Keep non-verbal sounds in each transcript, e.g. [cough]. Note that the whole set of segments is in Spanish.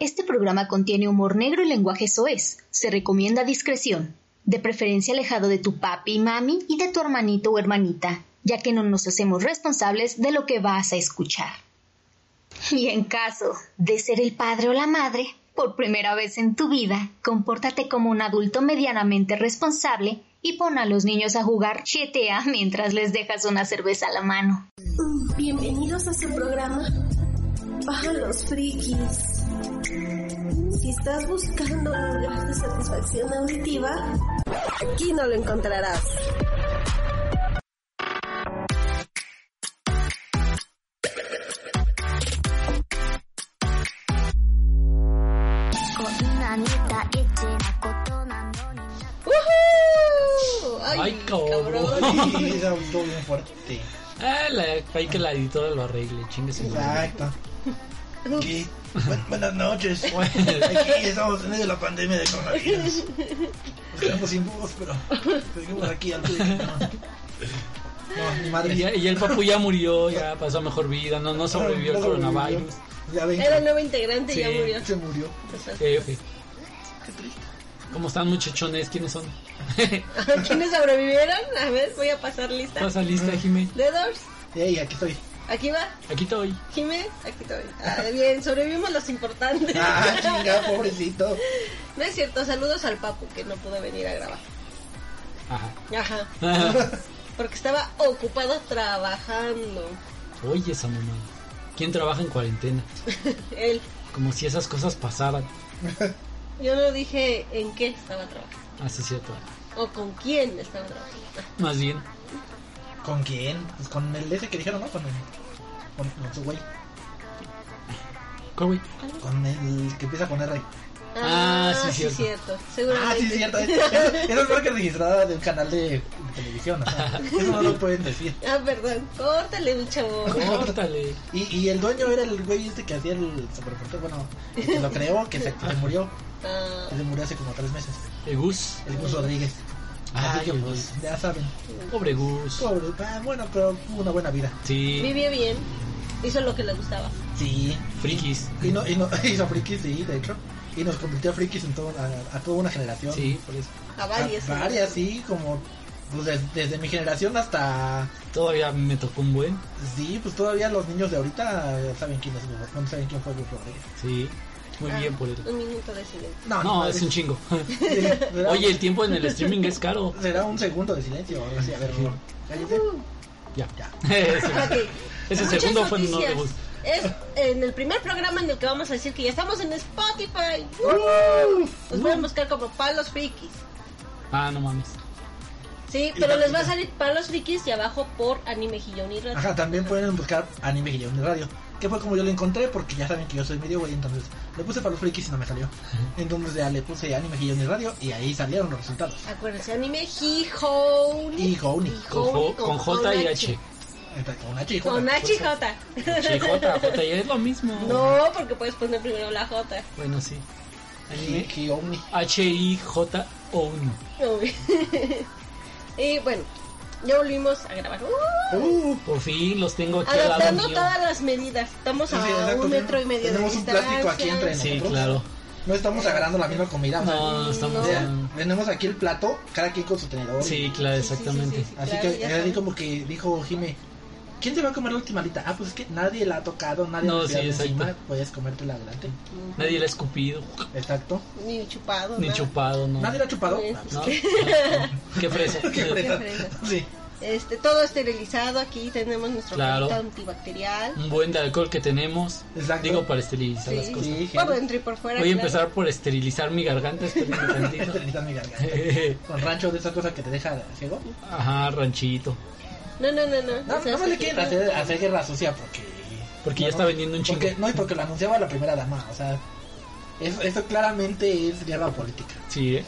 Este programa contiene humor negro y lenguaje soez. Se recomienda discreción. De preferencia alejado de tu papi y mami y de tu hermanito o hermanita, ya que no nos hacemos responsables de lo que vas a escuchar. Y en caso de ser el padre o la madre, por primera vez en tu vida, compórtate como un adulto medianamente responsable y pon a los niños a jugar GTA mientras les dejas una cerveza a la mano. Bienvenidos a su programa Baja los frikis. Si estás buscando un lugar de satisfacción auditiva, aquí no lo encontrarás. ¡Woohoo! Ay, cabrón. Sí, estuvo bien fuerte. Ah, la, hay que la editora lo arregle, chingue. Exacto. Aquí, buen- buenas noches. [laughs] Aquí estamos en medio de la pandemia de coronavirus. Nos quedamos sin voz, pero seguimos aquí al tuyo. No, [laughs] mi madre. Y, ya- y ya el papu ya murió, ya pasó mejor vida, no, no sobrevivió al No coronavirus. Ya ven, Era el nuevo integrante y ya murió. se murió. F. ¿Cómo están muchachones? ¿Quiénes son? [laughs] ¿Quiénes sobrevivieron? A ver, voy a pasar lista. Pasa lista, Jime. The Doors, aquí estoy. Aquí va. Aquí estoy. Jimé, aquí estoy. Ah, bien, sobrevivimos los importantes. Ah, chinga, pobrecito. No es cierto, saludos al Papu que no pudo venir a grabar. Ajá. Ajá. [laughs] Porque estaba ocupado trabajando. Oye, esa mamá. ¿Quién trabaja en cuarentena? [laughs] Él. Como si esas cosas pasaran. [laughs] Yo no dije en qué estaba trabajando. Así es cierto. O con quién estaba trabajando. Más bien. ¿Con quién? Pues con el ese que dijeron, ¿no? Con el. Con, con su güey. ¿Cuál, güey? Con el que empieza con R. Ah, sí, sí, cierto. cierto. Seguramente. Ah, sí, es cierto. Esa es marca registrada de un canal de, de televisión. O sea, eso no lo pueden decir. Ah, perdón. Córtale un chavo. Córtale. Y, y el dueño era el güey este que hacía el superportal, bueno, el que lo creó, que se, que se murió, Ah, se murió hace como tres meses, El Gus. el Gus Rodríguez. Así que pues, ya saben, Pobre Gus. pobre, ah, bueno, pero tuvo una buena vida. Sí. vivió bien. Hizo lo que le gustaba. Sí, Frikis. y, no, y no, [laughs] hizo frikis, sí, de hecho, y nos convirtió a frikis en todo, a, a toda una generación. Sí, por eso. A varias. A varias, sí, como, pues des- desde mi generación hasta, Todavía me tocó un buen. sí, pues todavía los niños de ahorita saben quién es, Gus- no saben quién fue Gus Rodríguez. Sí. Muy Ah, bien por él. Un minuto de silencio. No, No, es un chingo. [laughs] Oye, el tiempo en el streaming es caro. Será un segundo de silencio. o así, a ver, cállate. Ya. Ya. [laughs] Ese, Ok. ese Muchas segundo fue no. Es en el primer programa en el que vamos a decir que ya estamos en Spotify. Nos pueden buscar como Palos Frikis. Ah, no mames. Sí, Y pero la- les va a salir Palos Frikis y abajo por Anime Gillón y Radio. Ajá, también pueden buscar Anime Guillón de Radio. Que fue como yo lo encontré, porque ya saben que yo soy medio güey, entonces le puse para los frikis y no me salió. Entonces ya le puse Anime de Radio y ahí salieron los resultados. Acuérdense, Anime. Y Gouni. Con, J- con J y H. Con H y J. Con H y J. Sí, J, J, y es lo mismo. No, porque puedes poner primero la J. Bueno, sí. Anime Gioni. H-I-J-O-1. Uy. y bueno, ya volvimos a grabar. Uh, Uh, Por fin los tengo aquí al lado adaptando mío. todas las medidas. Estamos sí, a sí, exacto, un metro y medio tenemos de un distancia. plástico aquí entre Sí, nosotros. claro. No estamos agarrando la misma comida. No, no estamos. o sea, en- tenemos aquí el plato, cada quien con su tenedor. Sí, claro, Sí, sí, sí, exactamente. sí, sí. Así Claro, que ya así como que dijo Jime, ¿quién te va a comer la última alita? Ah, pues es que nadie la ha tocado, nadie No, la ha encima, puedes comértela adelante. Nadie la ha escupido, Exacto. Ni chupado. ni nada. chupado, no. ¿Nadie la ha chupado? Sí. Ah, pues ¿No? ¿qué? [laughs] [laughs] Qué fresa. ¿Qué fresa. Sí. Este, todo esterilizado. Aquí tenemos nuestro Claro. antibacterial. Un buen de alcohol que tenemos. Exacto. Digo, para esterilizar las Sí, cosas. Sí, por dentro y por fuera. Voy a claro. empezar por esterilizar mi garganta. [laughs] Esterilizar mi garganta. [laughs] Con rancho de esa cosa que te deja ciego. Ajá, ranchito. No, no, no, no. No, O sea, no me le quieren no. hacer, hacer guerra sucia porque... Porque ya no, está vendiendo un chingo. porque- No, y porque lo anunciaba la primera dama, o sea... Eso, eso claramente es guerra política. Sí, ¿eh?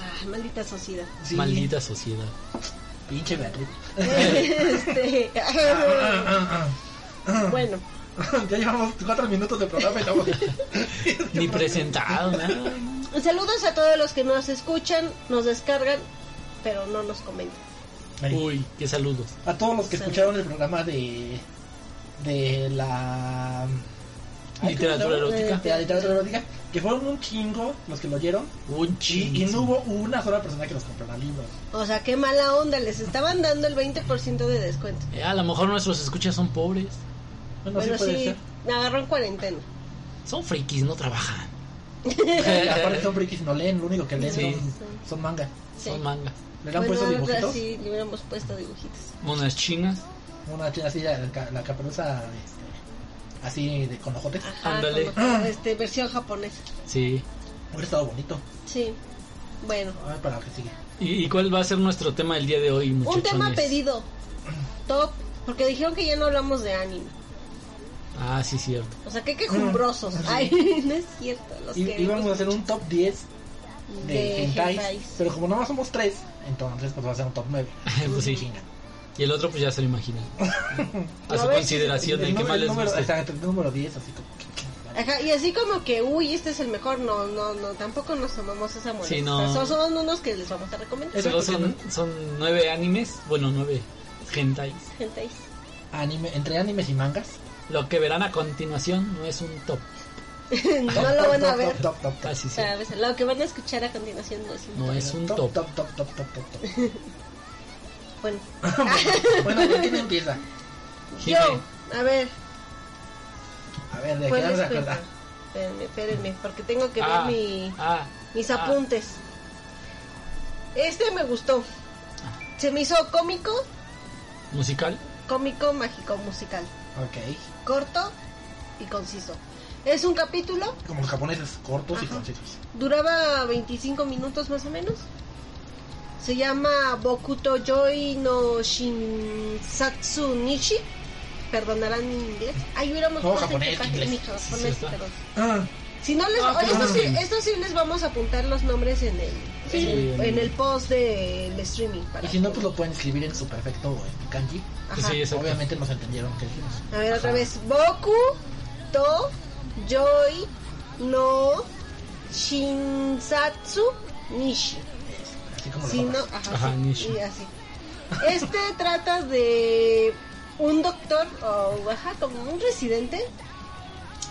Ah, maldita sociedad. Sí. Maldita sociedad. Pinche Beatriz. este, [laughs] bueno, [laughs] ya llevamos cuatro minutos de programa y estamos... [laughs] Ni presentado, nada. saludos a todos los que nos escuchan, nos descargan, pero no nos comentan. Ay. Uy, qué saludos. A todos los que escucharon el programa de de la Literatura erótica. De literatura erótica, que fueron un chingo los que lo oyeron Un y, y chingo. no hubo una sola persona que nos comprara libros. O sea, qué mala onda, les estaban dando el 20% de descuento. Eh, a lo mejor nuestros escuchas son pobres. Bueno, Bueno, sí puede sí, ser. me agarró en cuarentena. Son frikis, no trabajan. [laughs] Aparte son [laughs] frikis, no leen, lo único que leen Sí. son, son manga. Sí. Son mangas. ¿Le han Bueno, puesto dibujitos? Sí, le hubiéramos puesto dibujitos. Monas chinas. Una china así, la, la caperuza este, así de con ojotes. Ajá, Ándale. como que, este, versión japonesa. Sí. Hubiera estado bonito. Sí. Bueno, A ver, para lo que sigue. ¿Y, y cuál va a ser nuestro tema del día de hoy, muchachones? un tema pedido. Top. Porque dijeron que ya no hablamos de anime. Ah, sí, cierto. O sea, que quejumbrosos. Mm. Ay, [laughs] no es cierto. Los Y, íbamos a hacer un top 10 de, De hentais, pero como nomás somos 3, entonces pues va a ser un top 9. [laughs] pues sí. Chinga. Y el otro, pues ya se lo imaginan. [laughs] A su consideración, El ¿en qué número- más les gusta? exacto, el número 10, así como... Ajá, y así como que, uy, este es el mejor, no, no, no, tampoco nos tomamos esa molestia. Sí, no. Son, son unos que les vamos a recomendar. Eso- Solo son, son nueve animes, bueno, nueve hentais. Gente, Anime, entre animes y mangas. Lo que verán a continuación no es un top. [laughs] no Top, lo top, van a ver. Top, top, top, top. Casi sí. ¿Sabes? Lo que van a escuchar a continuación no es un No top. es un top, top. top, top, top, top, top, top. [laughs] Bueno, [laughs] bueno, ¿quién empieza? Jime. yo, a ver, A ver, de ¿cuál qué cuento? acuerda. Espérenme, espérenme, porque tengo que Ah, ver mi, ah, mis ah. apuntes. Este me gustó. Se me hizo cómico, musical. cómico, mágico, musical. Ok. Corto y conciso. Es un capítulo, Como los japoneses, cortos y concisos. duraba 25 minutos más o menos. Se llama Bokuto Joy no Shinsatsu Nishi. Perdonarán mi inglés. Ay, hubiéramos puesto en japonés, mi perdón. Ah, Si no les, Ah, esto, sí, esto sí les vamos a apuntar los nombres en el, Sí, en, el- en- en el post del streaming. para y si no, pues lo pueden escribir en su perfecto en kanji. Pues Ajá. sí. Obviamente nos entendieron que dijimos. A ver, otra vez. Boku to Joy no Shinsatsu Nishi. Así como Sí, lo no, pongas. ajá, Ajá, sí, Nishi. y así. Este [laughs] trata de un doctor o ajá, como un residente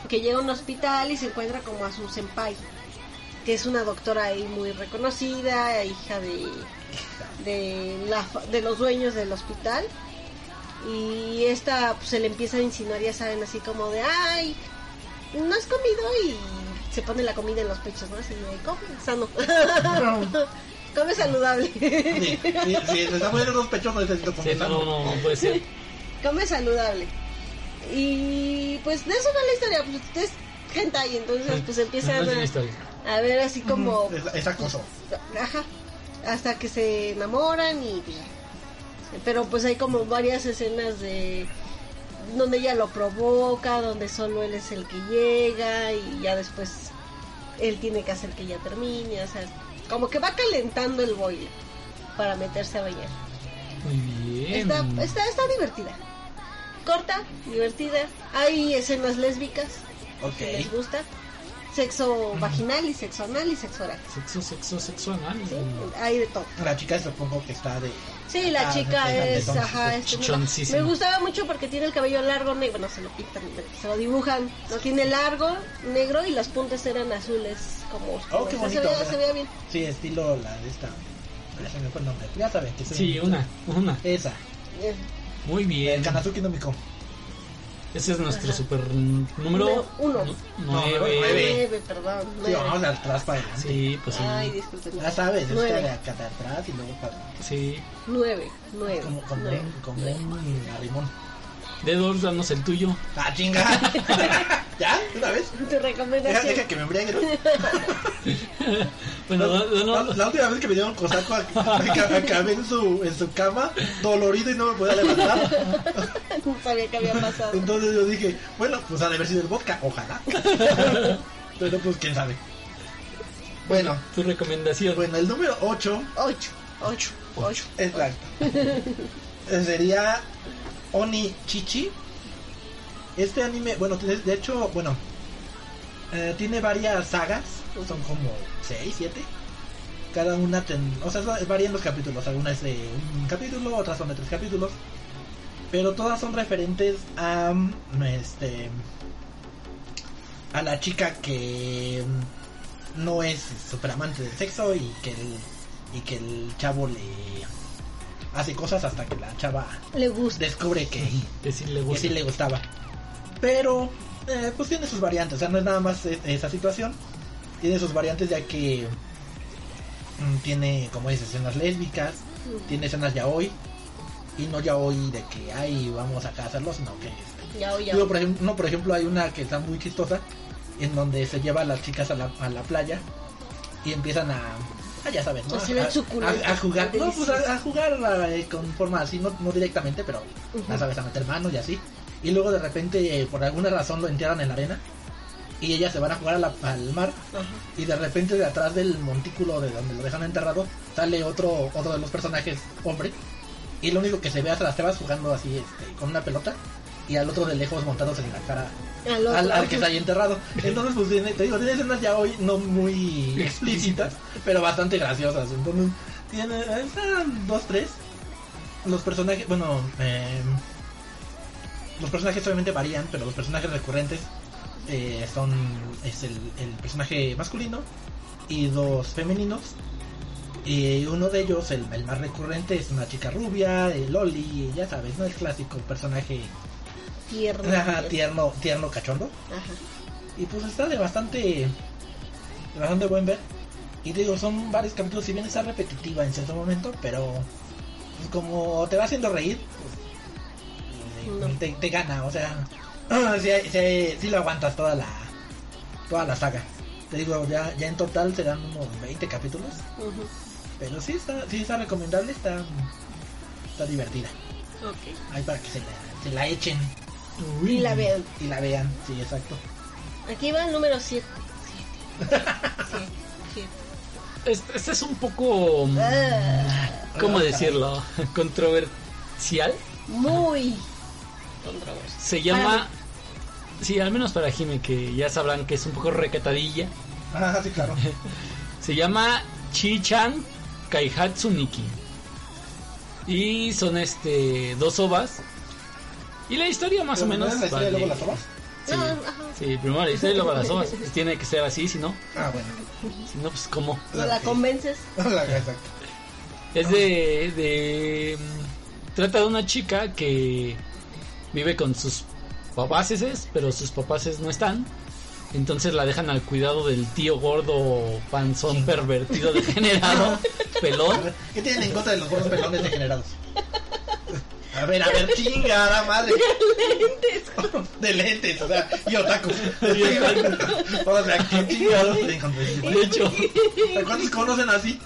que llega a un hospital y se encuentra como a su senpai, que es una doctora ahí muy reconocida, hija de de, la, fa- de los dueños del hospital. Y esta pues, se le empieza a insinuar, ya saben, así como de, ay, no has comido y se pone la comida en los pechos, ¿no? Así de, come, sano. [laughs] come saludable. Sí, sí, sí, se está poniendo los pechos, no necesito Sí, comer. no, no, no puede ser. come saludable. Y pues de eso va la historia, pues es hentai, entonces pues No empiezan es una a, ver así como, Es, es acoso. ajá, hasta que se enamoran y pero pues hay como varias escenas de donde ella lo provoca, donde solo él es el que llega y ya después él tiene que hacer que ella termine, o sea, como que va calentando el boiler para meterse a bañar. Muy bien. Está, está, está divertida. Corta, divertida. Hay escenas lésbicas, Ok. si les gusta. Sexo vaginal y sexo anal y sexo oral. Sexo, sexo, sexo anal. ¿sí? Hay de todo. La chica supongo que está de... Sí, la Ah, chica es, ajá, es. Me gustaba mucho porque tiene el cabello largo negro, no se lo pintan, se lo dibujan. Lo tiene largo, negro y las puntas eran azules como. Oh, qué bonito. se, veía, se veía bien. Sí, estilo la de esta... Ya se me fue el nombre. Ya saben que Sí, una, una. Esa. Muy El bien. Kanazuki no Miko. Ese es nuestro Ajá. super número Número uno. nu- No, nueve. nueve. Nueve, perdón. Sí, nueve. vamos de atrás para adelante. Sí, pues sí. Ay, disculpen. Ya sabes, es que Nueve. de acá de atrás y luego para... Sí. Nueve, nueve. Como, como, nueve. un, como un arrimón. Dedos, danos el tuyo. ¡Ah, chinga! [laughs] ¿Ya? ¿Una vez? Tu recomendación. deja que me embriague. ¿no? [laughs] Bueno, La, no, no, la- la última vez que me dieron cosaco ac- ac- acabé en su, en su cama, dolorido y no me podía levantar. [laughs] No sabía que había pasado. Entonces yo dije, bueno, pues ha de haber sido el vodka, ojalá. [laughs] Pero pues quién sabe. Bueno, Tu recomendación. bueno, el número 8 Ocho. Ocho. Ocho. Exacto. Sería Oni Chichi. Este anime, bueno, tiene- de hecho, bueno, eh, tiene varias sagas, son como 6, 7. Cada una, ten- o sea, va- varían los capítulos. Alguna es de un capítulo, otras son de tres capítulos. Pero todas son referentes a, mm, este, a la chica que mm, no es super amante del sexo y que el, y que el chavo le hace cosas hasta que la chava Le gusta. descubre que, [laughs] Que sí le que sí le gustaba. Pero, eh, pues tiene sus variantes, o sea, no es nada más e- esa situación. Tiene sus variantes ya que mm, tiene, como dices, escenas lésbicas, tiene escenas ya hoy. Y no ya hoy de que, ay, vamos acá a hacerlo, sino que... este, Ya, ya. Digo, por ejemplo, no, por ejemplo, hay una que está muy chistosa, en donde se lleva a las chicas a la, a la playa y empiezan a... ah, ya sabes, ¿no? A jugar, no, pues a, a jugar eh, con forma así, no, no directamente, pero ya sabes, a meter manos y así. Y luego de repente, eh, por alguna razón, lo entierran en la arena. Y ellas se van a jugar a la- al mar. Ajá. Y de repente, de atrás del montículo de donde lo dejan enterrado, sale otro otro de los personajes, hombre. Y lo único que se ve es a las cebas jugando así este, con una pelota. Y al otro de lejos montándose en la cara Al otro. al, al que está ahí enterrado. Entonces, pues tiene, te digo, tiene escenas ya hoy no muy explícitas, pero bastante graciosas. Entonces, tiene están dos, tres. Los personajes, bueno, eh, los personajes obviamente varían, pero los personajes recurrentes eh, son es el, el personaje masculino y dos femeninos. Y uno de ellos, el, el más recurrente, es una chica rubia, el Loli, ya sabes, ¿no? El clásico personaje Tierno. ajá, tierno, tierno, cachondo. Ajá. Y pues está de bastante, de bastante buen ver. Y te digo, son varios capítulos, si bien está repetitiva en cierto momento, pero pues, como te va haciendo reír, pues. Te, te gana, o sea, si, si, si lo aguantas toda la, toda la saga. Te digo, ya, ya en total serán unos 20 capítulos, pero sí está, sí está recomendable, está, está divertida. Ok. Ahí para que se la, se la echen Y la vean. y la vean, sí, exacto. Aquí va el número 7. [laughs] Este, este es un poco. Ah. ¿Cómo decirlo? [laughs] Controversial. Muy Se llama. Sí, al menos para Jime, que ya sabrán que es un poco recatadilla. Ah, sí, claro. [laughs] Se llama Chi-chan Kaihatsu Niki. Y son este dos ovas. Y la historia más o menos. ¿No es la historia va de luego de- las ovas? Sí, No, ajá. sí, primero la historia y luego las ovas. Pues [laughs] tiene que ser así, si no, Ah, bueno. si no, pues cómo. No la convences. [laughs] Exacto. Es de, de. Trata de una chica que vive con sus papaces, pero sus papaces no están. Entonces la dejan al cuidado del tío gordo, panzón, pervertido, [laughs] degenerado, pelón. ver, ¿Qué tienen en contra de los gordos pelones degenerados? A ver, a ver, chingada madre. De lentes, [laughs] o sea, y otaku. O sea, qué chingados tienen contra eso? De hecho, ¿Cuántos conocen así?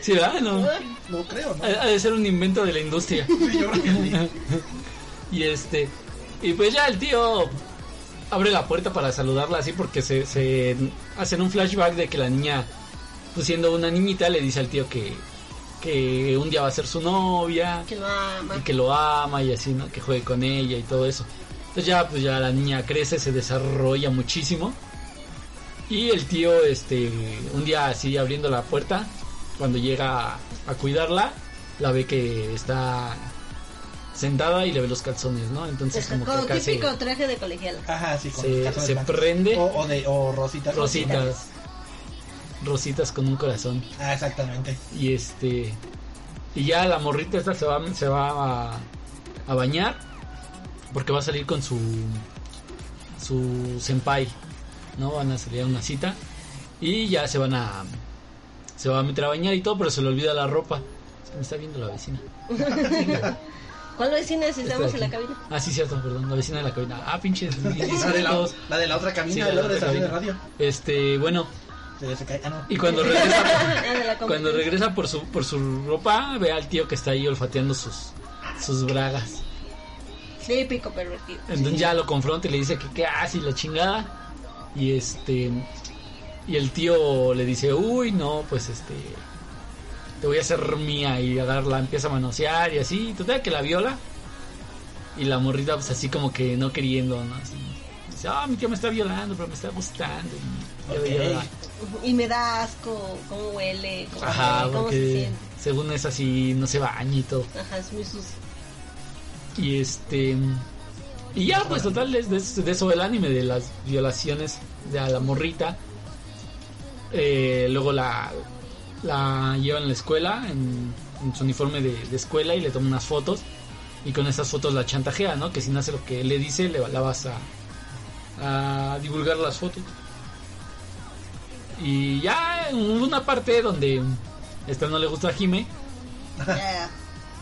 sí, ¿verdad? No. No creo, ¿no? Ha ha de ser un invento de la industria. Sí, yo creo que sí. [laughs] Y este. Y pues ya el tío abre la puerta para saludarla así porque se, se hacen un flashback de que la niña, pues siendo una niñita, le dice al tío que, que un día va a ser su novia Que lo ama. y que lo ama y así, ¿no? Que juegue con ella y todo eso. Entonces ya, pues ya la niña crece, se desarrolla muchísimo. Y el tío, este, un día así abriendo la puerta, cuando llega a, a cuidarla, la ve que está sentada y le ve los calzones, ¿no? Entonces como que Como acá se, típico traje de colegiala. Ajá, sí, con Se- se prende. O, o de, o rositas. rositas, rositas con un corazón. Ah, exactamente. Y este, y ya la morrita esta se va, se va a, a bañar porque va a salir con su, su senpai, ¿no? Van a salir a una cita y ya se van a, se va a meter a bañar y todo, pero se le olvida la ropa. Se me está viendo la vecina. [laughs] ¿Cuál vecina si estamos en la cabina? Ah, sí, cierto, perdón, la vecina de la cabina. Ah, pinches. [laughs] La de la, la de la otra cabina, Sí, de la otra otra estación de cabina. radio. Este, bueno. Ah, no. y cuando regresa, [laughs] Ah, la cuando regresa por su, por su ropa, ve al tío que está ahí olfateando sus, sus bragas. Típico pervertido. Entonces ya lo confronta y le dice que qué hace y la chingada. Y este. Y el tío le dice, uy, no, pues este. Te voy a hacer mía. Y agarra, empieza a manosear y así. Total que la viola. Y la morrita, pues así como que no queriendo, ¿no? Así, dice, ah, mi tío me está violando, pero me está gustando. Y, me da asco cómo huele, cómo, Ajá, cómo se porque siente. según es así, no se baña y todo. Ajá, es muy sucio. Y este. Y ya, pues total, es de, de eso el anime, de las violaciones de a la morrita. Eh, luego la, la llevan a la escuela en, en su uniforme de, de escuela y le toman unas fotos. Y con esas fotos la chantajea, ¿no? Que si no hace lo que le dice, le la vas a, a divulgar las fotos. Y ya en una parte donde esta no le gusta a Jime,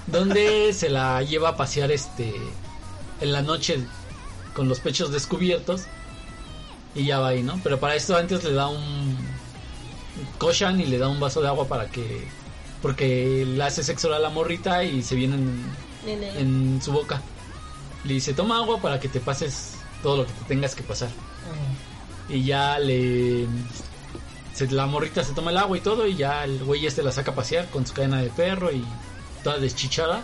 donde se la lleva a pasear este en la noche con los pechos descubiertos y ya va ahí, ¿no? Pero para esto antes le da un cochan y le da un vaso de agua para que porque le hace sexo a la morrita y se viene en, su boca. Le dice, "Toma agua para que te pases todo lo que te tengas que pasar." Mm. Y ya le se- la morrita se toma el agua y todo y ya el güey este la saca a pasear con su cadena de perro y toda deschichada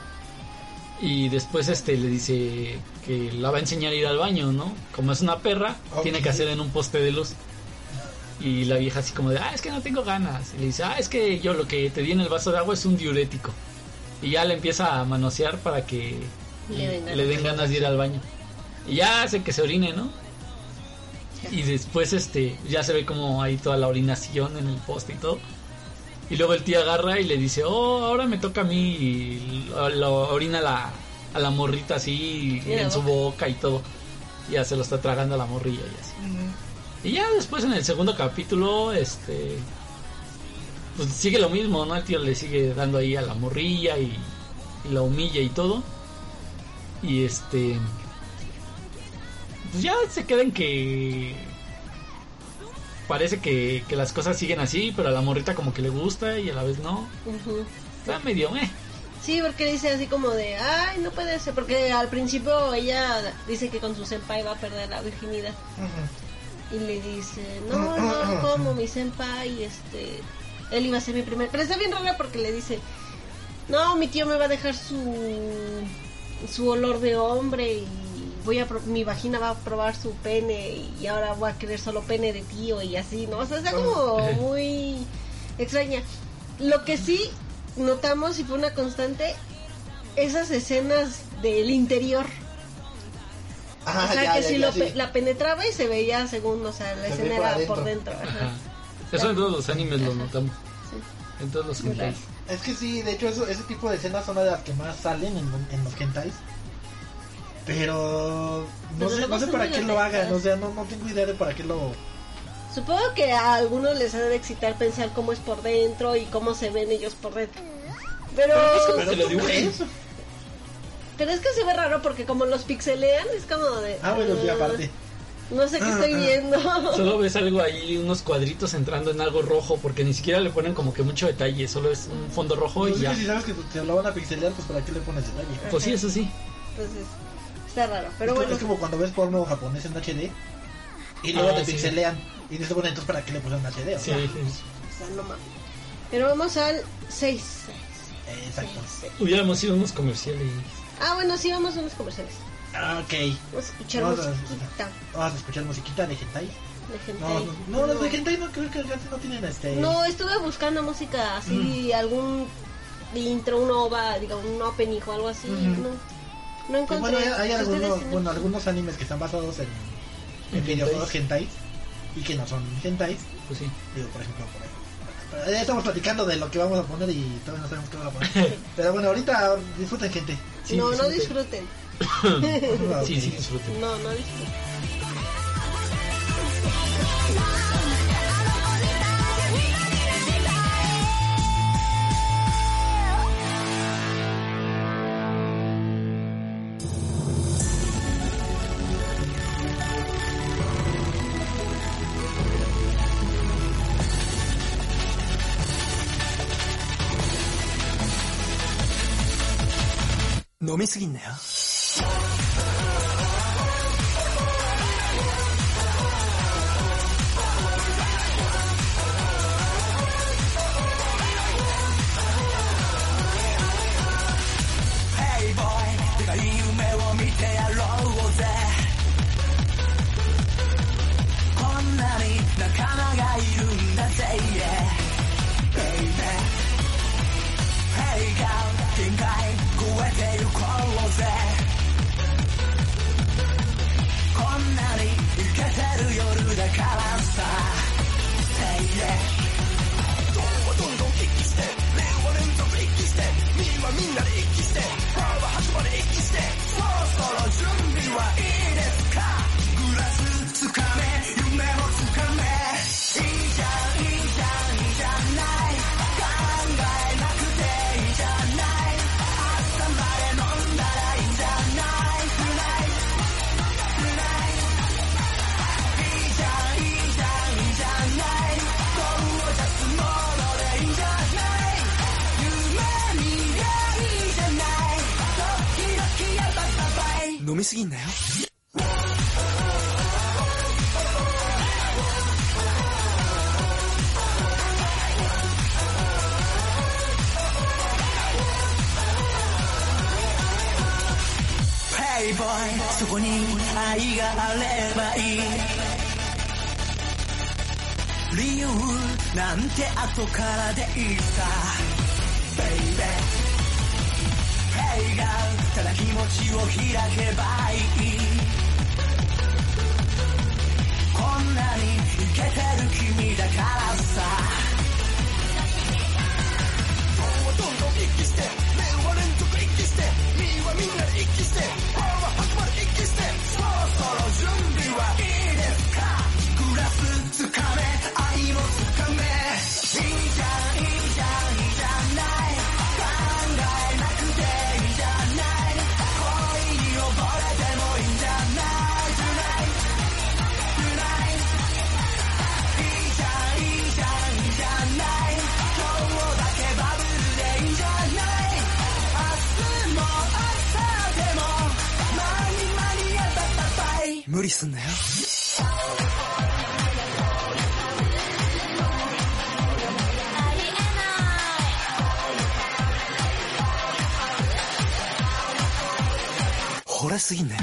y después este le dice que la va a enseñar a ir al baño, ¿no? Como es una perra, tiene que hacer en un poste de luz. Y la vieja así como de, ah, es que no tengo ganas. Y le dice, ah, es que yo lo que te di en el vaso de agua es un diurético. Y ya le empieza a manosear para que Le den ganas. le den ganas de ir al baño. Y ya hace que se orine, ¿no? Y después este ya se ve como hay toda la orinación en el poste y todo. Y luego el tío agarra y le dice, oh, ahora me toca a mí. Y lo, lo orina la, a la morrita así en su boca y todo. Y ya se lo está tragando a la morrilla y así. Y ya después en el segundo capítulo, este... Pues sigue lo mismo, ¿no? El tío le sigue dando ahí a la morrilla y, y la humilla y todo. Y este... Pues ya se queda en que... Parece que, que las cosas siguen así, pero a la morrita como que le gusta y a la vez no. Está medio, eh. Sí, porque dice así como de, ay, no puede ser, porque al principio ella dice que con su senpai va a perder la virginidad. Ujú. Y le dice, no, no, como mi senpai, este, él iba a ser mi primer... Pero está bien rara porque le dice, no, mi tío me va a dejar su, su olor de hombre y voy a pro- mi vagina va a probar su pene y ahora voy a querer solo pene de tío y así, ¿no? O sea, está como [laughs] muy extraña. Lo que sí notamos y fue una constante, esas escenas del interior. Ah, o sea, ya, que ya, si ya, lo sí. pe- la penetraba y se veía según, o sea, la Se escena era por dentro. ajá. Eso en todos los animes lo notamos. Sí. En todos los hentais. Es que sí, de hecho eso, ese tipo de escenas son una de las que más salen en, en los hentais. Pero no Pero sé, no sé para qué lo hagan, o sea, no, no tengo idea de para qué lo... Supongo que a algunos les ha de excitar pensar cómo es por dentro y cómo se ven ellos por dentro. Pero, Pero te lo ¿tú dibujan. crees? Pero es que se ve raro porque como los pixelean es como de... Ah, bueno, sí, ah, aparte. No sé qué estoy Ah, ah. viendo. Solo ves algo ahí, unos cuadritos entrando en algo rojo, porque ni siquiera le ponen como que mucho detalle, solo es un fondo rojo y Pues es ya. que si sabes que te lo van a pixelear, pues para qué le pones detalle. Pues sí, eso sí. Entonces, está raro. Pero es, bueno, es como cuando ves porno japonés en HD y luego Ah, te sí. pixelean y dices, bueno, entonces para qué le pusieron HD, o Sí, sea, o sea, no mames. Pero vamos al 6. eh, exacto. Hubiéramos ido unos comerciales. Ah, bueno, sí, vamos a unos comerciales. Ah, ok. Vamos a escuchar Vamos a- musiquita Vamos a escuchar musiquita de hentai. de gente. No, no, no, los de hentai no creo que no tienen este... No, estuve buscando música así, Mm. algún intro, un OVA, digo, un opening o algo así. Ujú. No, no Pues encontré. bueno, hay, hay ¿Ustedes algunos, bueno, algunos animes que están basados en, en En videojuegos hentai y que no son hentai. Pues sí. Digo, por ejemplo, por ahí. Ya estamos platicando de lo que vamos a poner y todavía no sabemos qué vamos a poner. [laughs] Pero bueno, ahorita disfruten gente. Sí, no, no disfruten. Sí, sí, disfruten. No, no disfruten. 너무 쓰겠네요. さ Baby 平眼ただ気持ちを開けばいい。すんなよ惚れすぎんなよ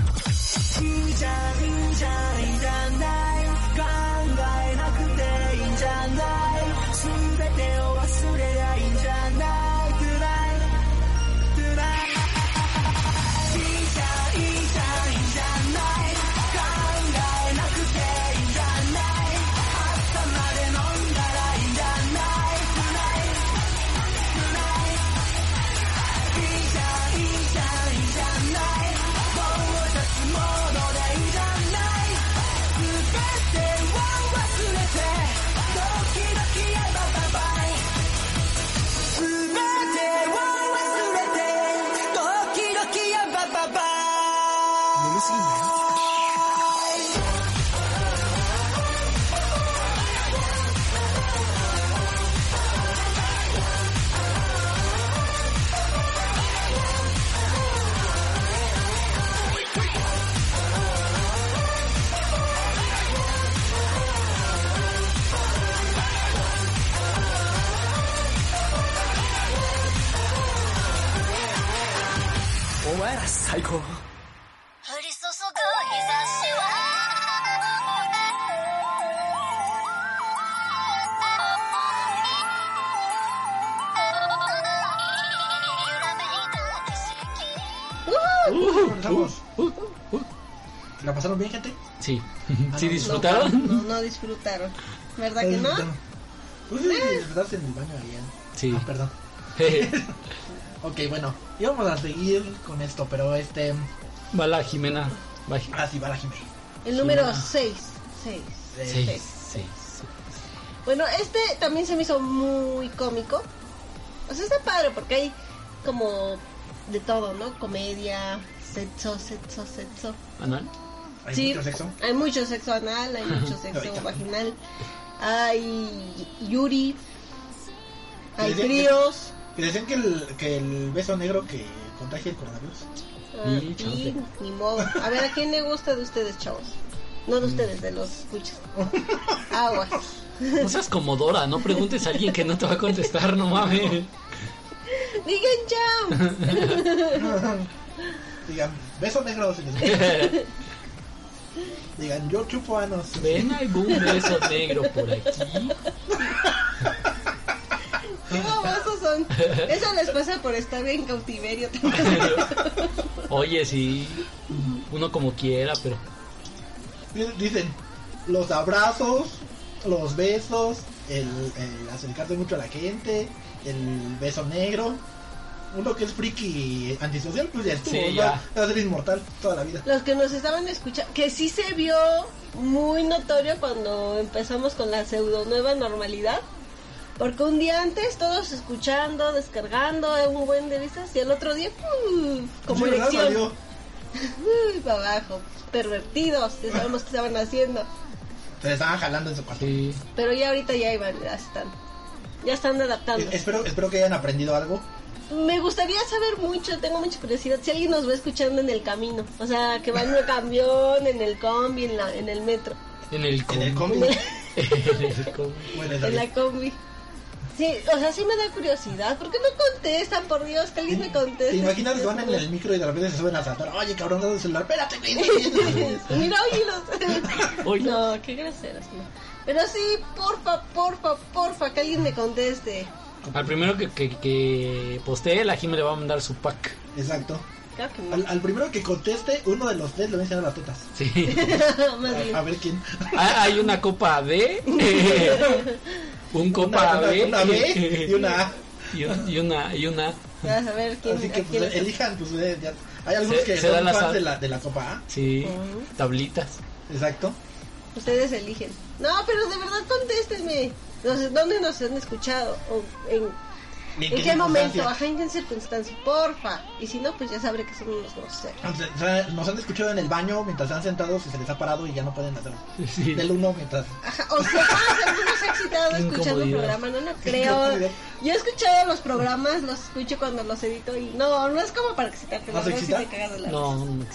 は Comenzamos. Uh. ¿La pasaron bien, gente? Sí. Ah, ¿Sí no, disfrutaron? No, no [laughs] disfrutaron. ¿Verdad que no? Pues sí, disfrutaste en el baño bien. Sí. Ah, perdón. [laughs] Ok, bueno, íbamos a seguir con esto, pero este. Va la Jimena. Va Ah, sí, va la Jimé. El número Sí. 6. 6. Sí, Seis. sí. Bueno, este también se me hizo muy cómico. O sea, está padre porque hay como de todo, ¿no? Comedia, sexo, sexo, sexo. ¿Anual? ¿Hay Sí, mucho sexo? Hay mucho sexo anal, hay mucho [laughs] sexo vaginal, hay yuri, hay Dicen que- decían que el, que el beso negro que contagia el coronavirus. ah, Y, y chante. ni modo. A ver, ¿a quién le gusta de ustedes, chavos? No de ustedes, de los escuchas. [laughs] Aguas. No seas como Dora, no preguntes a alguien que no te va a contestar, no mames. [laughs] [laughs] Digan jam. Digan, beso negro. si les [laughs] gusta. Digan, yo chupo anos. Ven algún beso negro por aquí. [laughs] Qué babosos son. Eso les pasa por estar en cautiverio también. Oye, sí, uno como quiera, pero Dicen, los abrazos, los besos, el, el acercarse mucho a la gente, el beso negro. Uno que es friki y antisocial, pues ya estuvo. Sí, ya. Va a ser inmortal toda la vida. Los que nos estaban escuchando, que sí se vio muy notorio cuando empezamos con la pseudo nueva normalidad. Porque un día antes todos escuchando, descargando un buen de vistas y el otro día, como elección. [laughs] Uy, para abajo. Pervertidos, ya sabemos qué estaban haciendo. Se estaban jalando en su cuarto. sí. Pero ya ahorita ya iban, ya están. Ya están adaptando. Eh, Espero, espero que hayan aprendido algo me gustaría saber mucho, tengo mucha curiosidad, si alguien nos va escuchando en el camino. O sea, que va en el camión, en el combi, en, la, en el metro, En el En el combi. [laughs] [laughs] En el combi. Bueno, en la combi. Sí, o sea, sí me da curiosidad. ¿Por qué no contestan, por Dios? Que alguien me conteste. ¿Te imaginas que van en el micro y de repente se suben a saltar? Oye, cabrón, dame el celular. Espérate. [laughs] Mira. Oye. [laughs] No, qué groseros, no. Pero sí, porfa, porfa, porfa, que alguien me conteste. Al primero que, que, que postee, la Jime le va a mandar su pack. Exacto. Claro que no. Al, al primero que conteste, uno de los tres le va a enseñar las tetas. Sí. [laughs] A, a ver quién. Ah, Hay una copa D, un copa Una, una- B, una B y una A. y, un- y una y una a ver quién. Así que pues, elijan, pues eh, ya. Hay algunos Se- que se son dan las fans al- de la, de la Copa A. sí, tablitas. Exacto. Ustedes eligen. No, pero de verdad contéstenme. No sé, ¿Dónde nos han escuchado? ¿O en, ¿Y ¿en qué momento? Ajá, en qué circunstancia. Porfa. Y si no, pues ya sabré que son unos groseros. Sea, Nos han escuchado en el baño mientras están sentados y se les ha parado y ya no pueden hacer Sí. del uno mientras. Ajá, o sea, [laughs] algunos se ha excitado Qué escuchando un incomodidad. programa, no, no Qué creo. Yo he escuchado los programas, los escucho cuando los edito y no, no es como para excitarte, ¿No sí excita? te cagas de la No, risa. no,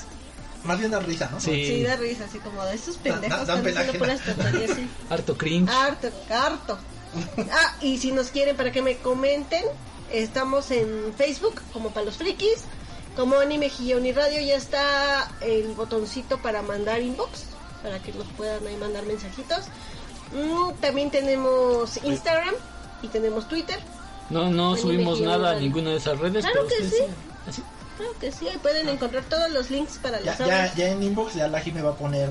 Más bien da risa, ¿no? Sí. Sí, da risa, así como de estos Da- pendejos da- dan puras tonterías, sí. [laughs] harto cringe. Harto, harto. [laughs] Ah, y si nos quieren para que me comenten, estamos en Facebook como para los frikis, como Anime Gion y Radio ya está el botoncito para mandar inbox, para que nos puedan ahí mandar mensajitos. Mm, también tenemos Instagram y tenemos Twitter. No, no Anime subimos Gion nada a ninguna de esas redes. Claro pero que sí. ¿Así? Claro que sí, ahí pueden encontrar todos los links para los Ya, audios. ya, ya en inbox ya la Jime va a poner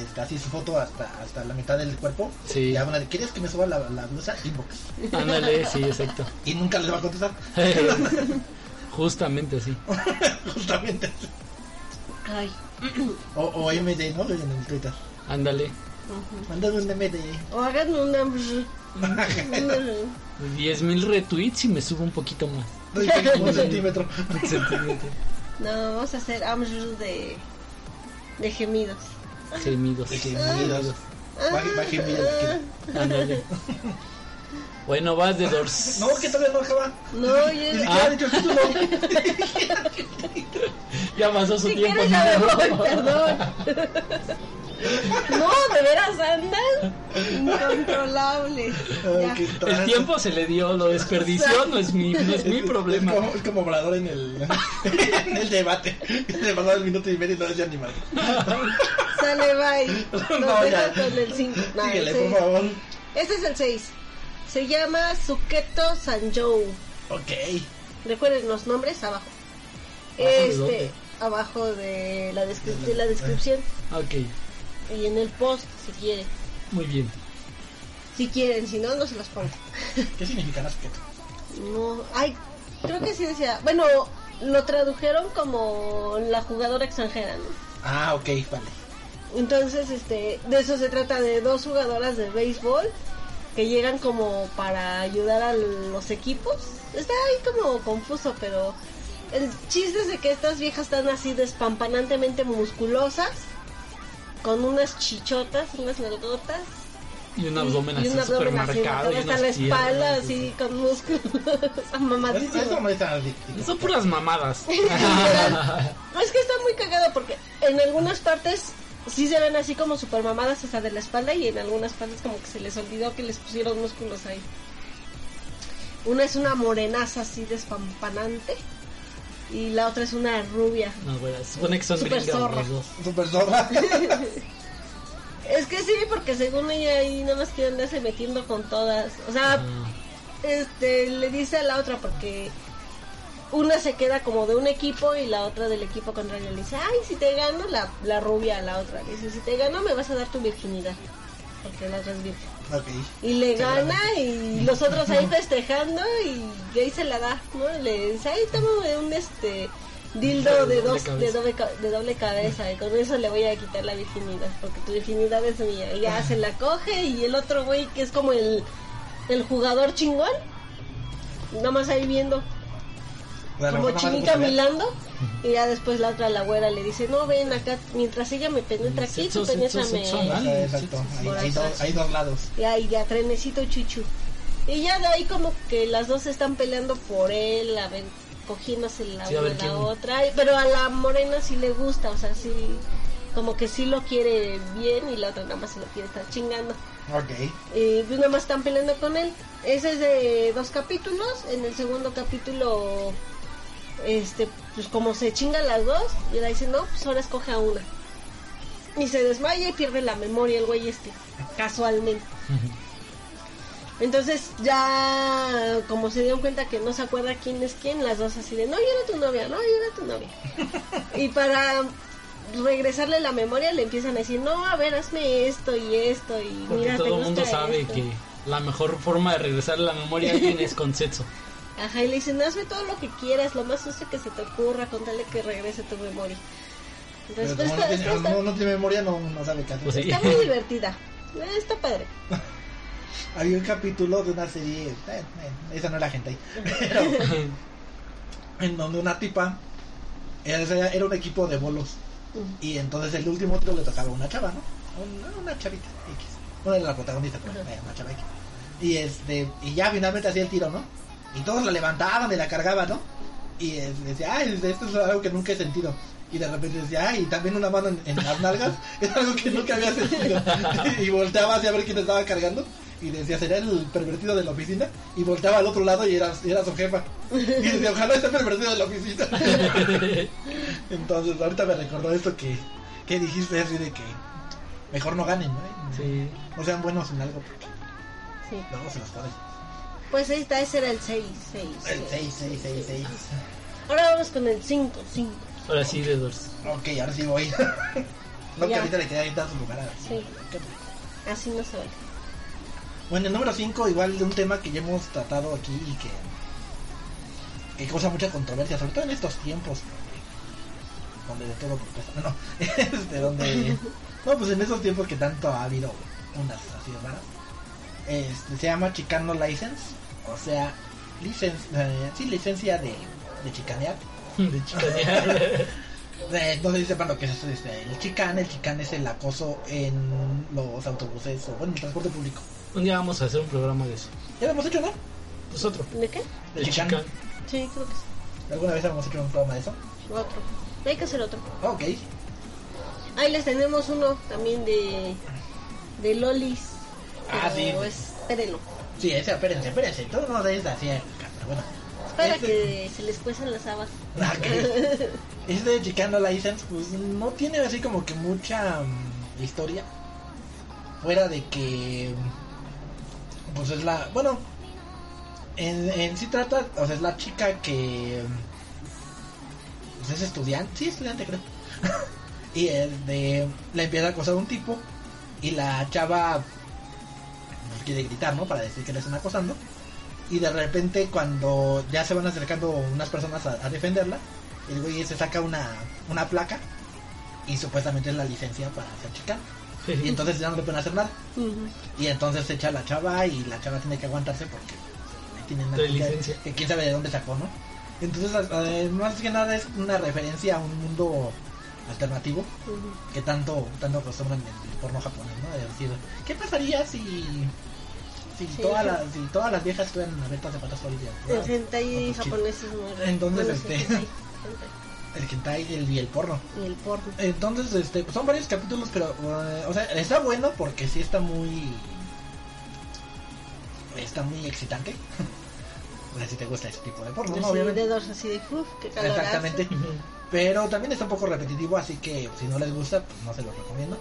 este, así su foto hasta, hasta la mitad del cuerpo. Sí. A decir, ¿quieres que me suba la, la blusa? Inbox. Ándale, sí, exacto. Y nunca les va a contestar. [laughs] Justamente así. [laughs] Justamente. Ay. O, o MD, ¿no? En el Twitter. Ándale. Mándame un MD. O hagan una- 10.000 retweets y me subo un poquito más. un [laughs] centímetro. Un centímetro. No, vamos a hacer amshus de, de gemidos. Gemidos. Gemidos. Baje, la Ándale. Bueno, vas de Doors. No, que todavía no acaba. No, Ni yo... siquiera Ah. ha dicho el título. Ya pasó su Si tiempo. quieres ya me amigo. voy, perdón. No, de veras andan incontrolable. Ay, Ya. qué El tiempo se le dio, lo desperdició, no es mi, no es mi problema. Es como, es como Obrador en el, [laughs] en el debate. [laughs] Le pasaba el minuto y medio y no decía ni mal. [laughs] Sale, bye. [laughs] Nos No, dejo ya. con el 5. Síguele, por favor. Este es el 6. Se llama Suketo Sanjou. Ok. Recuerden los nombres abajo. ¿Abajo de Este, abajo de la, descri- de la descripción Ok, y en el post si quieren. muy bien. Si quieren, si no, no se los pongo. [laughs] ¿Qué significa Nasket? No, ay, creo que sí decía. Bueno, lo tradujeron como la jugadora extranjera, ¿no? Ah, ok, vale. Entonces, este, de eso se trata de dos jugadoras de béisbol que llegan como para ayudar a los equipos. Está ahí como confuso, pero el chiste es de que estas viejas están así despampanantemente musculosas, con unas chichotas, unas nalgotas. Y un abdomen y así un súper abdomen así marcado. y hasta unas la espalda, así con músculos, [laughs] Eso mamadísimo. Son puras mamadas. [laughs] Es que está muy cagado porque en algunas partes sí se ven así como super mamadas hasta de la espalda y en algunas partes como que se les olvidó que les pusieron músculos ahí. Una es una morenaza así despampanante y la otra es una rubia. No, güey, se supone que son Súper gringas zorra. los dos. Super zorra. [laughs] Es que sí, porque según ella ahí nada más quiere andarse metiendo con todas. O sea, Ah, este le dice a la otra porque una se queda como de un equipo y la otra del equipo contrario le dice, ay, si te gano, la, la rubia a la otra le dice, si te gano me vas a dar tu virginidad, porque la otra es virgen. ok. Y le gana y los otros ahí festejando y ahí se la da, ¿no? Le dice, ay, toma un este dildo de, De doble dos, de, cabeza. doble, de doble cabeza y con eso le voy a quitar la virginidad, porque tu virginidad es mía. Y ya se la coge y el otro güey que es como el, el jugador chingón, nada más ahí viendo como chinita milando [laughs] y ya después la otra la güera le dice no ven acá mientras ella me penetra aquí tú penétrame Exacto. Hay, dos, lados. y ahí ya trenecito chuchu Y ya de ahí como que las dos están peleando por él, a ver, cogiéndose la Sí, una a la quién- otra. Pero a la morena sí le gusta, o sea, sí, como que sí lo quiere bien y la otra nada más se lo quiere estar chingando. Ok. Y pues nada más están peleando con él. Ese es de dos capítulos. En el segundo capítulo, este, pues como se chingan las dos, y le dice, no, pues ahora escoge a una. Y se desmaya y pierde la memoria el güey este, casualmente. Entonces ya como se dieron cuenta que no se acuerda quién es quién, las dos así de, no, yo era tu novia, no, yo era tu novia. [laughs] y para regresarle la memoria le empiezan a decir, no, a ver, hazme esto y esto y Porque mira, todo el mundo sabe esto". que la mejor forma de regresar la memoria a alguien es con sexo. Ajá, y le dicen, hazme todo lo que quieras, lo más sucio que se te ocurra, con tal de que regrese tu memoria. Pero Entonces, como pues, no tiene, está- no, no tiene memoria, no, no sabe qué hacer. Pues está muy divertida. Eh, Está padre. [laughs] Había un capítulo de una serie, eh, eh, esa no era gente ahí, pero [laughs] en donde una tipa era, era un equipo de bolos y entonces el último tiro le tocaba a una chava, ¿no? Un- Una, chavita X, una de las protagonistas, pues, Ajá. eh, una chava X. Y este, y ya finalmente hacía el tiro, ¿no? Y todos la levantaban y la cargaban, ¿no? Y eh, decía, ay, esto es algo que nunca he sentido. Y de repente decía, ay, también una mano en, en las nalgas, [laughs] es algo que nunca había sentido. [laughs] y volteaba hacia ver quién estaba cargando. Y decía, ¿será el pervertido de la oficina? Y volteaba al otro lado y era, y era su jefa. Y decía, ojalá esté pervertido de la oficina. [laughs] Entonces, ahorita me recordó esto que, que dijiste así de que mejor no ganen, ¿no? Sí. No sean buenos en algo porque Sí. luego se los joden. Pues ahí está, ese era el 6, 6. El 6, 6, 6, 6. Ahora vamos con el 5, 5. Ahora sí, de dos. Ok, ahora sí voy. [laughs] no que Ya. ahorita le queda quitar su lugar a Sí. Así no se vale. Bueno, el número 5, igual de un tema que ya hemos tratado aquí y que, que causa mucha controversia, sobre todo en estos tiempos donde, donde de todo protesta. [laughs] No, este, donde. [laughs] No, pues en esos tiempos que tanto ha habido unas así de raras. Este, se llama Chicano License, o sea, licen, eh, sí, licencia de, de chicanear. De chicanear. [laughs] Eh, no sé si sepan lo que es eso, este, el chicane. El chicane es el acoso en los autobuses o bueno, en el transporte público. Un día vamos a hacer un programa de eso. Ya lo hemos hecho, ¿no? Pues otro. ¿De qué? El De chicán. chican. Sí, creo que sí. ¿Alguna vez hemos hecho un programa de eso? Otro. Hay que hacer otro. Ok. Ahí les tenemos uno también de, de Lolis. Ah, pero sí. Espérenlo. Sí, ese, espérense, espérense. Todo no es así, pero bueno. Para Este- que se les cuezan las habas. Ah, ok. [laughs] Este Chicano License, pues no tiene así como que mucha mm, historia. Fuera de que. mm, Pues es la. Bueno. En, en sí trata. O sea, es la chica que. mm, Pues es estudiante. Sí, estudiante, creo. [laughs] y es de. Le empieza a acosar un tipo. Y la chava. Pues quiere gritar, ¿no? Para decir que le están acosando. Y de repente, cuando ya se van acercando unas personas a, a defenderla, el güey se saca una, una placa y supuestamente es la licencia para ser chica. Y entonces ya no le pueden hacer nada. Y entonces se echa la chava y la chava tiene que aguantarse porque ahí tienen una licencia. que quién sabe de dónde sacó, ¿no? Entonces, eh, más que nada es una referencia a un mundo alternativo que tanto tanto acostumbran el porno japonés, ¿no? De decir, ¿qué pasaría si si, Sí, sí. las, si todas las viejas estuvieran abiertas de patas todo el día? El hentai japonés es muy. Entonces, Bueno, este- hentai. [laughs] El hentai y el, y el porno. Y el porno. Entonces, este, pues son varios capítulos, pero, eh, o sea, está bueno porque sí está muy, está muy excitante. [laughs] o sea, si te gusta ese tipo de porno, ¿no? Obviamente. dedos así de uff, qué calor Exactamente. [laughs] Pero también está un poco repetitivo, así que si no les gusta, pues no se los recomiendo.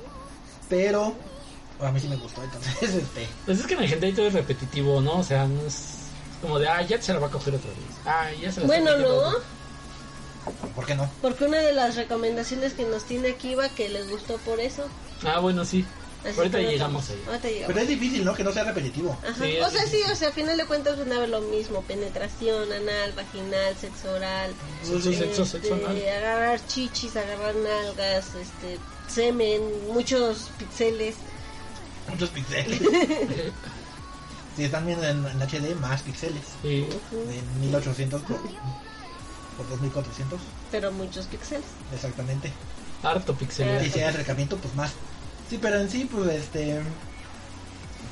Pero a mí sí me gustó, entonces, [laughs] este, Pues es que en el todo es repetitivo, ¿no? O sea, no es como de, ah, ya se la va a coger otra vez. Ah, ya se la está Bueno, no. ¿por qué no? porque una de las recomendaciones que nos tiene aquí va que les gustó por eso. Ah, bueno, sí. Así Ahorita llegamos ahí. Ahorita llegamos. Pero es difícil, ¿no? Que no sea repetitivo. Ajá. Sí, o sea, sí, difícil. o sea, a final de cuentas van a ver lo mismo, penetración, anal, vaginal, sexo oral, Sexo, sexo, sexo este, anal. agarrar chichis, agarrar nalgas, este, semen, muchos pixeles. Muchos píxeles. si [laughs] están viendo en, en HD, más píxeles. Sí. En 1800 por, por 2400, pero muchos píxeles. exactamente. Harto Y pixelado. si hay acercamiento, pues más. Sí, pero en sí, pues este.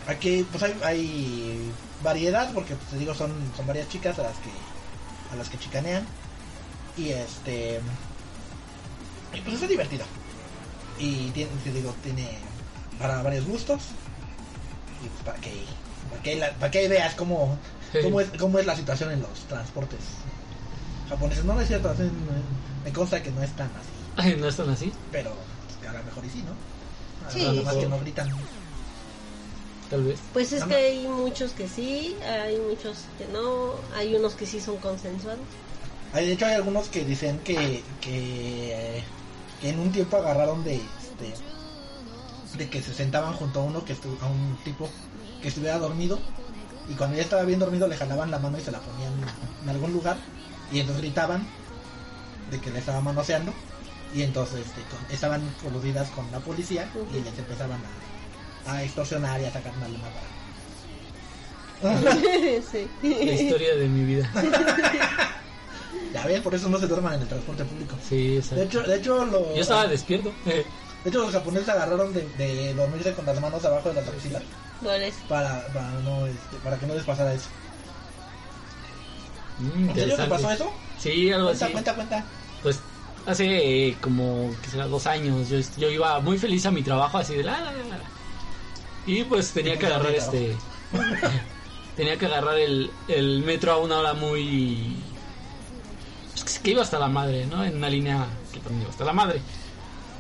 Aquí pues hay, hay variedad porque pues, te digo son, son varias chicas a las que a las que chicanean. Y este y pues es divertido. Y tiene, te digo tiene para varios gustos. Y pues para que para que, la- para que veas cómo cómo es, cómo es la situación en los transportes japoneses. No, no es cierto me, consta que no es tan así. Ay, ¿No están así? pero pues, a lo mejor y sí no Sí. que no gritan Tal vez. Pues es No, que no. hay muchos que sí, hay muchos que no, hay unos que sí son consensuados. Hay- De hecho, hay algunos que dicen que, que, que en un tiempo agarraron de, este, de que se sentaban junto a uno que estu- a un tipo que estuviera dormido y cuando ya estaba bien dormido le jalaban la mano y se la ponían en algún lugar y entonces gritaban de que le estaba manoseando y entonces este, con- estaban coludidas con la policía y les empezaban a, a extorsionar y a sacar una luna para sí. La historia de mi vida. [laughs] ya ven por eso no se duerman en el transporte público Sí, exacto. de hecho de hecho lo Yo estaba despierto. [laughs] De hecho, los japoneses agarraron de, de dormirse con las manos abajo de las axilas para, para, no, este, para que no les pasara eso. mm, ¿En serio te pasó eso? Sí, algo Cuenta, así. cuenta, cuenta. Pues hace eh, como, que será, dos años, yo, yo iba muy feliz a mi trabajo, así de la, la, la, la. Y pues tenía que agarrar este... [laughs] tenía que agarrar el, el metro a una hora muy... pues, que- que iba hasta la madre, ¿no? En una línea que también iba hasta la madre.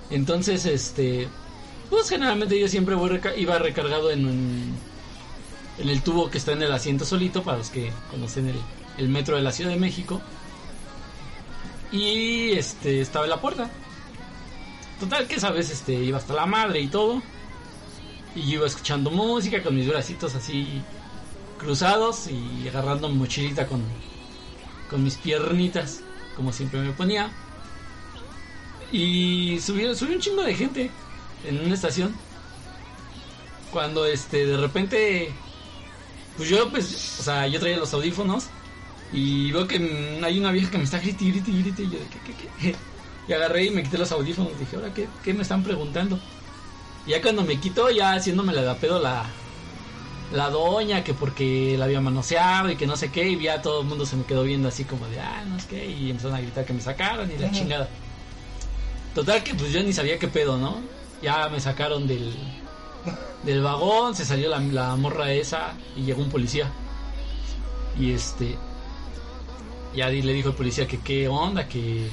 Entonces, este... Pues generalmente yo siempre voy reca- iba recargado en un... En el tubo que está en el asiento solito, para los que conocen el, el metro de la Ciudad de México. Y este estaba en la puerta. Total que esa vez este iba hasta la madre y todo. Y yo iba escuchando música con mis bracitos así cruzados y agarrando mi mochilita con, con mis piernitas, como siempre me ponía. Y subí, subí un chingo de gente en una estación. Cuando este de repente pues yo pues, o sea, yo traía los audífonos y veo que hay una vieja que me está grite, grite, grite. Y yo de, ¿qué, qué, qué? Y agarré y me quité los audífonos. Dije, ¿ahora qué, qué me están preguntando? Y ya cuando me quitó, ya haciéndome la de pedo la, la doña, que porque la había manoseado y que no sé qué. Y ya todo el mundo se me quedó viendo así como de, ah, no es que. Y empezaron a gritar que me sacaran y la chingada. Total que pues yo ni sabía qué pedo, ¿no? Ya me sacaron del, del vagón, se salió la, la morra esa y llegó un policía. Y este. Ya le dijo el policía que qué onda, que.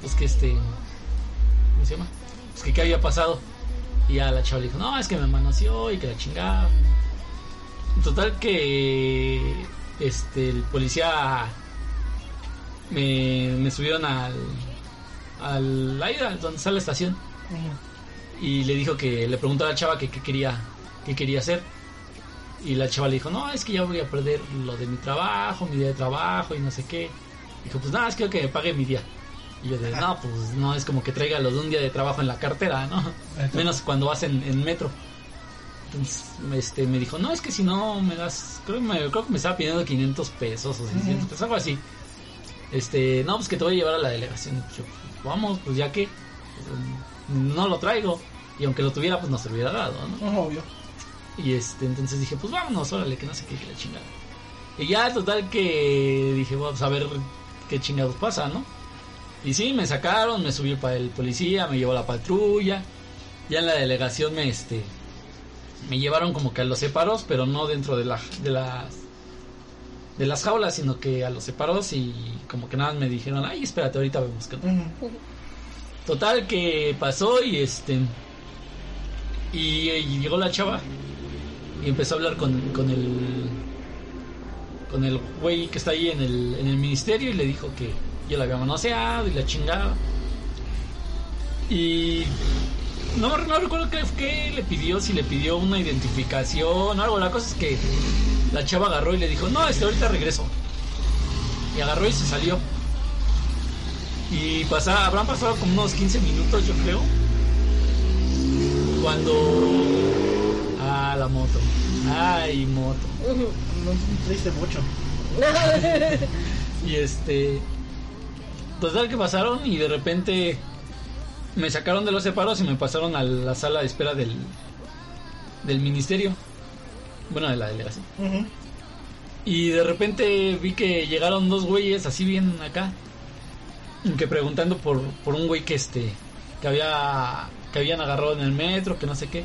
Pues que este. ¿Cómo se llama? Pues que qué había pasado. Y ya la chava le dijo, no, es que me manoseó y que la chingada. Total que. Este, el policía. Me, me subieron al. Al aire, donde está la estación y le dijo que le preguntó a la chava que qué quería qué quería hacer y la chava le dijo no es que ya voy a perder lo de mi trabajo mi día de trabajo y no sé qué dijo pues nada es que quiero que me pague mi día y yo de no pues no es como que traiga lo de un día de trabajo en la cartera no menos cuando vas en, en metro entonces este me dijo no es que si no me das creo, que me, creo que me estaba pidiendo 500 pesos o 600 pesos algo así este no pues que te voy a llevar a la delegación yo vamos pues ya que pues, no lo traigo y aunque lo tuviera pues no se lo hubiera dado No, obvio. Y este entonces dije pues vámonos órale que no sé qué que la chingada y ya total que dije vamos a ver qué chingados pasa no y sí me sacaron me subió para el policía me llevó a la patrulla ya en la delegación me este me llevaron como que a los separos pero no dentro de la de las de las jaulas sino que a los separos y como que nada me dijeron ay espérate ahorita vemos qué onda". Ujú. Total que pasó y este y, y llegó la chava y empezó a hablar con, con el con el güey que está ahí en el, en el ministerio y le dijo que yo la había manoseado y la chingada. Y no, no recuerdo qué, le pidió, si le pidió una identificación o algo. La cosa es que la chava agarró y le dijo, no, este ahorita regreso. Y agarró y se salió. Y pasa, habrán pasado como unos 15 minutos, yo creo. Cuando. Ah, la moto. Ay, moto. No triste mucho. [laughs] Y este. Total que pasaron y de repente. Me sacaron de los separos y me pasaron a la sala de espera del. Del ministerio. Bueno, de la delegación. Y de repente vi que llegaron dos güeyes así bien acá. Que preguntando por, por un güey que este. Que había. Que habían agarrado en el metro, que no sé qué.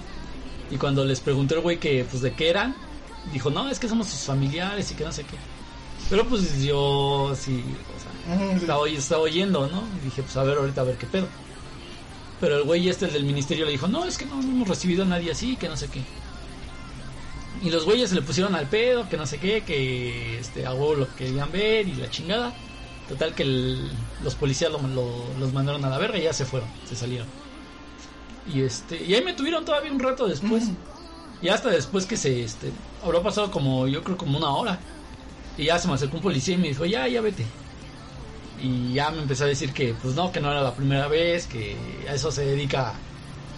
Y cuando les pregunté al güey que pues de qué eran. Dijo, no, es que somos sus familiares y que no sé qué. Pero pues yo sí, o sea, estaba, estaba oyendo, ¿no? Y dije, pues a ver ahorita a ver qué pedo. Pero el güey este, el del ministerio, le dijo, no, es que no, no hemos recibido a nadie así, que no sé qué. Y los güeyes se le pusieron al pedo, que no sé qué, que este, a huevo lo querían ver y la chingada. Total que el- los policías lo- lo- los mandaron a la verga y ya se fueron, se salieron. Y este, y ahí me tuvieron todavía un rato después. Y hasta después que se, este, habrá pasado como, yo creo como una hora. Y ya se me acercó un policía y me dijo, ya, ya vete. Y ya me empezó a decir que, pues no, que no era la primera vez, que a eso se dedica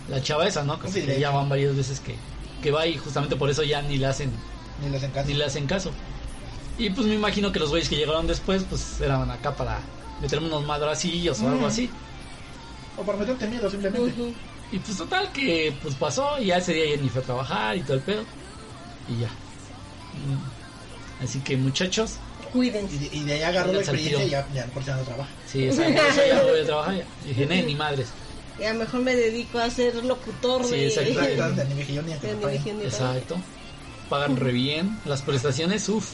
la chava esa, ¿no? Que, Sí, que ya van varias veces que, que va y justamente por eso ya ni le hacen, Ni les encanta. ni le hacen caso. Y pues me imagino que los güeyes que llegaron después, pues eran acá para meterme unos madracillos o algo así. O por meterte miedo simplemente. Y pues total que pues pasó y ya ese día ya ni fue a trabajar y todo el pedo. Y ya. Mm. Así que muchachos, Y Cuídense. de, y de ahí agarró la experiencia y ya, ya por si ya no trabaja. sí, por eso ya no voy a trabajar. ya. Y dije, "Nee, ni madres. Y a lo mejor me dedico a ser locutor Sí, de... exacto. Exacto, ni mejillón ni Exacto. Pagan re bien. Las prestaciones, uff.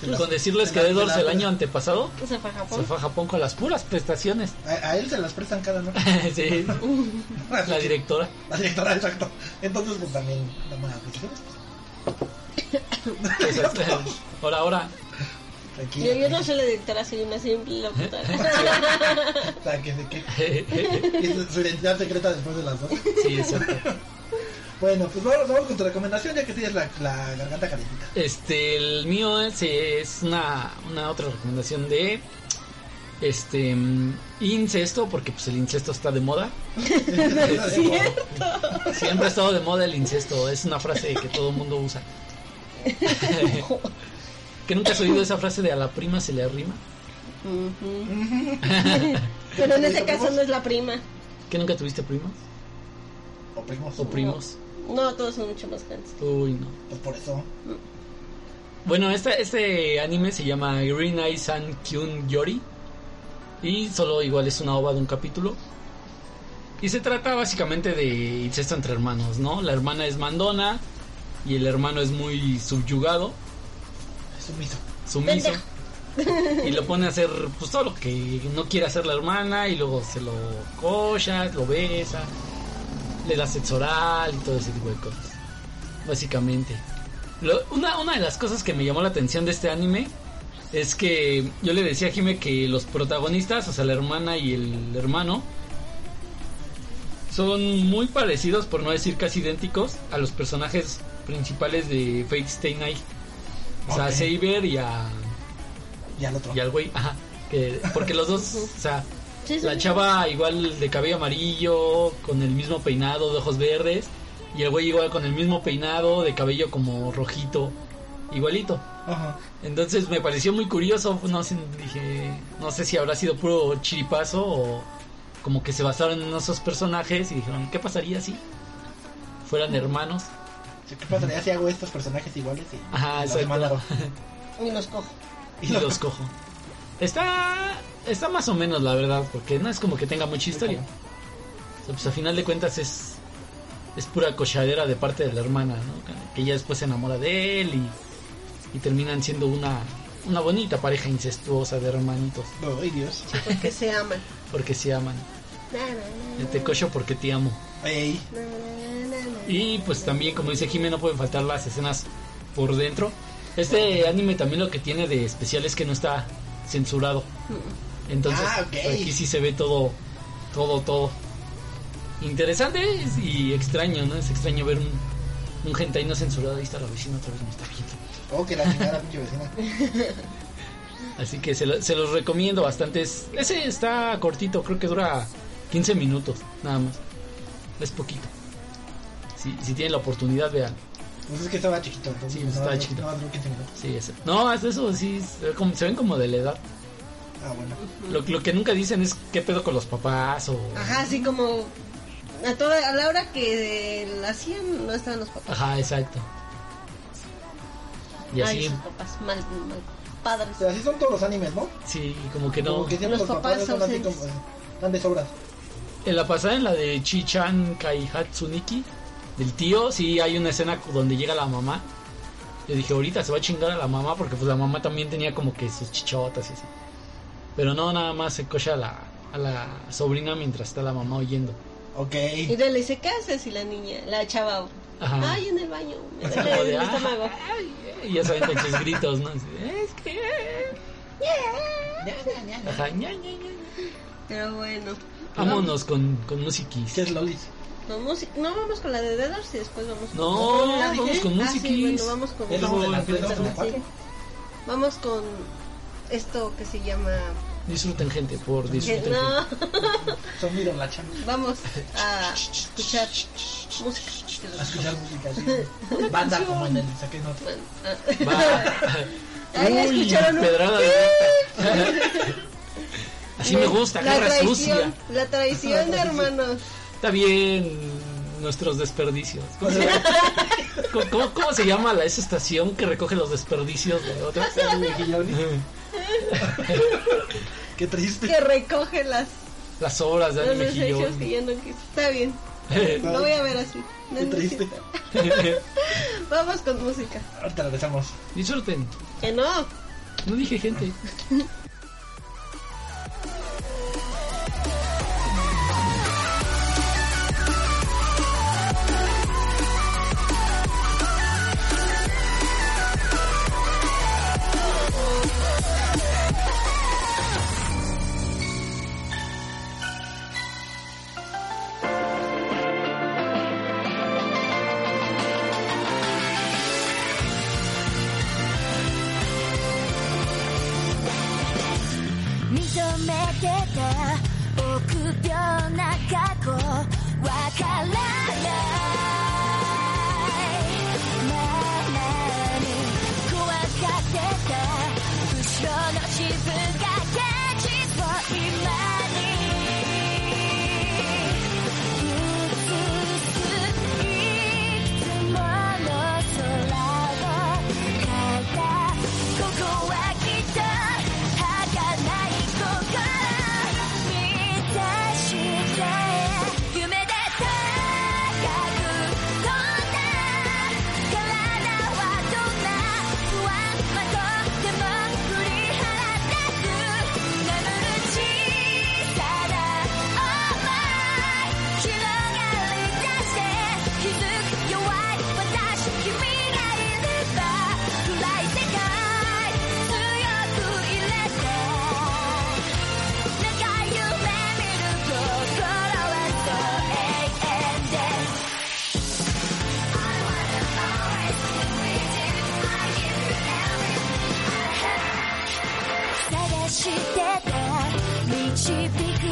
Se Con decirles se que se las- el año antepasado Se fue a se Japón. fue a Japón con las puras prestaciones. A, a él se las prestan cada noche. [laughs] sí, [laughs] la directora. La directora, exacto. Entonces, pues también, dame las prestaciones. Pues, este, ahora, ahora. Tranquila. Yo, yo no soy la directora, soy una simple locutora. [laughs] O sea, que se que y su, su identidad secreta después de las dos. sí, exacto. Bueno, pues vamos, vamos con tu recomendación ya que tienes la, la garganta calientita. Este, el mío es, es una, una otra recomendación de este mm, incesto, porque pues el incesto está de moda. [laughs] Siempre ha estado de moda el incesto, es una frase que todo el mundo usa. [laughs] ¿Que nunca has oído esa frase de a la prima se le arrima? [laughs] Pero en ese caso no es la prima. ¿Que nunca tuviste primos O primos. o primos? No, todos son mucho más grandes. Uy, no. Pues por eso. Bueno, este, este anime se llama Green Eye San Kyun Yori. Y solo igual es una ova de un capítulo. Y se trata básicamente de incesto entre hermanos, ¿no? La hermana es mandona y el hermano es muy subyugado, Sumiso. sumiso. Y lo pone a hacer pues todo lo que no quiere hacer la hermana y luego se lo cocha, lo besa, le da sexo oral y todo ese tipo de cosas. Básicamente. Lo- una, una de las cosas que me llamó la atención de este anime es que yo le decía a Jime que los protagonistas, o sea, la hermana y el hermano, son muy parecidos, por no decir casi idénticos, a los personajes principales de Fate Stay Night. O sea, a Ok. Saber y a Y al otro. y al güey, ajá, que porque los dos, [laughs] o sea, Sí, sí. la chava igual de cabello amarillo, con el mismo peinado de ojos verdes, y el güey igual con el mismo peinado de cabello como rojito, igualito. Ajá. Entonces me pareció muy curioso, no sé, dije, no sé si habrá sido puro chiripazo o como que se basaron en esos personajes y dijeron, ¿qué pasaría si fueran hermanos? ¿Qué pasaría si hago estos personajes iguales? Y, Ajá, los? Y los cojo. y los cojo. Está está más o menos la verdad, porque no es como que tenga mucha historia. O sea, pues a final de cuentas es es pura cochadera de parte de la hermana, ¿no? Que ella después se enamora de él y, y terminan siendo una una bonita pareja incestuosa de hermanitos, Ay, Dios. Porque se aman. porque se aman. Yo te cocho porque te amo. Y pues también, como dice Jimé, no pueden faltar las escenas por dentro. Este anime también lo que tiene de especial es que no está censurado. Entonces, Ah, ok. aquí sí se ve todo, todo, todo. Interesante y extraño, ¿no? Es extraño ver un, un hentai no censurado. Ahí está la vecina otra vez, me está viendo. Oh, que la chingada, [laughs] pinche vecina. Así que se, lo- se los recomiendo bastante. Es- ese está cortito, creo que dura 15 minutos, nada más. Es poquito. Si, si tienen la oportunidad, vean. Pues es que estaba chiquito. Entonces, Sí, estaba no, chiquito. No, no, 15 minutos. Sí, ese. No, es eso, sí, se, ve como- se ven como de la edad. Ah, bueno. Lo, lo que nunca dicen es qué pedo con los papás o... Ajá, así como a toda a la hora que la hacían no estaban los papás. Ajá, exacto. Y Ay, así, sus papás mal, mal padres. Pero así son todos los animes, ¿no? sí, como que no. Como que siempre Los los, papás, papás son así como ausentes. están de sobras. En la pasada, en la de Chichan Kaihatsuniki, del tío, sí hay una escena donde llega la mamá. Yo dije, ahorita se va a chingar a la mamá porque pues la mamá también tenía como que sus chichotas y así. Pero no, nada más se cocha a la, a la sobrina mientras está la mamá oyendo. Ok. Y entonces le dice, ¿qué haces? Y la niña, la chava, Ajá. ay, en el baño, [laughs] me duele el estómago. Y ya saben con sus gritos, ¿no? Es que... Ajá. Pero bueno. Vámonos con, con musiquis. ¿Qué es Lolis? No, música- no vamos con la de Deaders y después vamos con... No, ya dije. vamos con Ah, sí, bueno, vamos con... ¿Ya estamos en las tres, Sí, vamos la cuatro? Vamos con esto que se llama... Disfruten, gente, por disfruten. no, [laughs] miren la chamba. vamos a [laughs] escuchar música. A escuchar música así. Banda como en el saque no. gente. Ah, Va. [laughs] Ahí la escucharon, ¿no? pedrada directa. Así me gusta, la guerra traición, sucia. La traición, hermanos. Está bien nuestros desperdicios. ¿Cómo se llama, ¿Cómo- cómo- cómo se llama la, esa estación que recoge los desperdicios de otros? [laughs] Qué triste. Que recoge las, Las obras de los anime desechos que Hiyori. ya no quise. Está bien, [laughs] lo voy a ver así. No Qué triste. [laughs] Vamos con música. Ahorita regresamos. Disfruten. Que no. No dije gente. けた臆病な過去わからない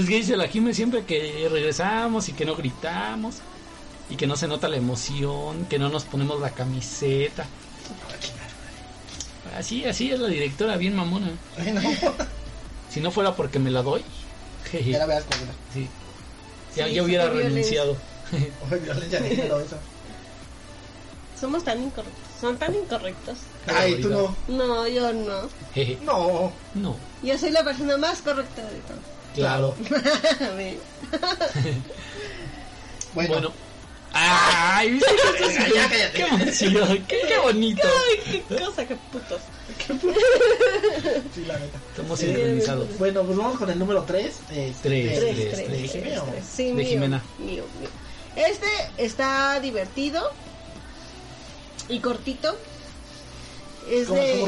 Entonces que dice la Jime siempre que regresamos y que no gritamos y que no se nota la emoción, que no nos ponemos la camiseta. Así, así es la directora, bien mamona. Ay, no. Si no fuera porque me la doy, jeje, Ya la veas con sí, ya, Sí, ya hubiera renunciado. Eso. Somos tan incorrectos. Son tan incorrectos. Ay, tú no. No, yo no. Jeje, No. no, Yo soy la persona más correcta de todos. Claro. [laughs] Bueno, Bueno. Ay, ¿viste? Ya, cállate. qué emoción, qué, qué bonito. Ay, qué cosa, qué putos. sí, la neta. Estamos Sí, sincronizados. Bueno, pues vamos con el número 3. Tres. Tres, Tres, tres, tres. tres, Jimena. tres. Sí, De mío, Jimena. mío, mío. Este está divertido y cortito. Es de,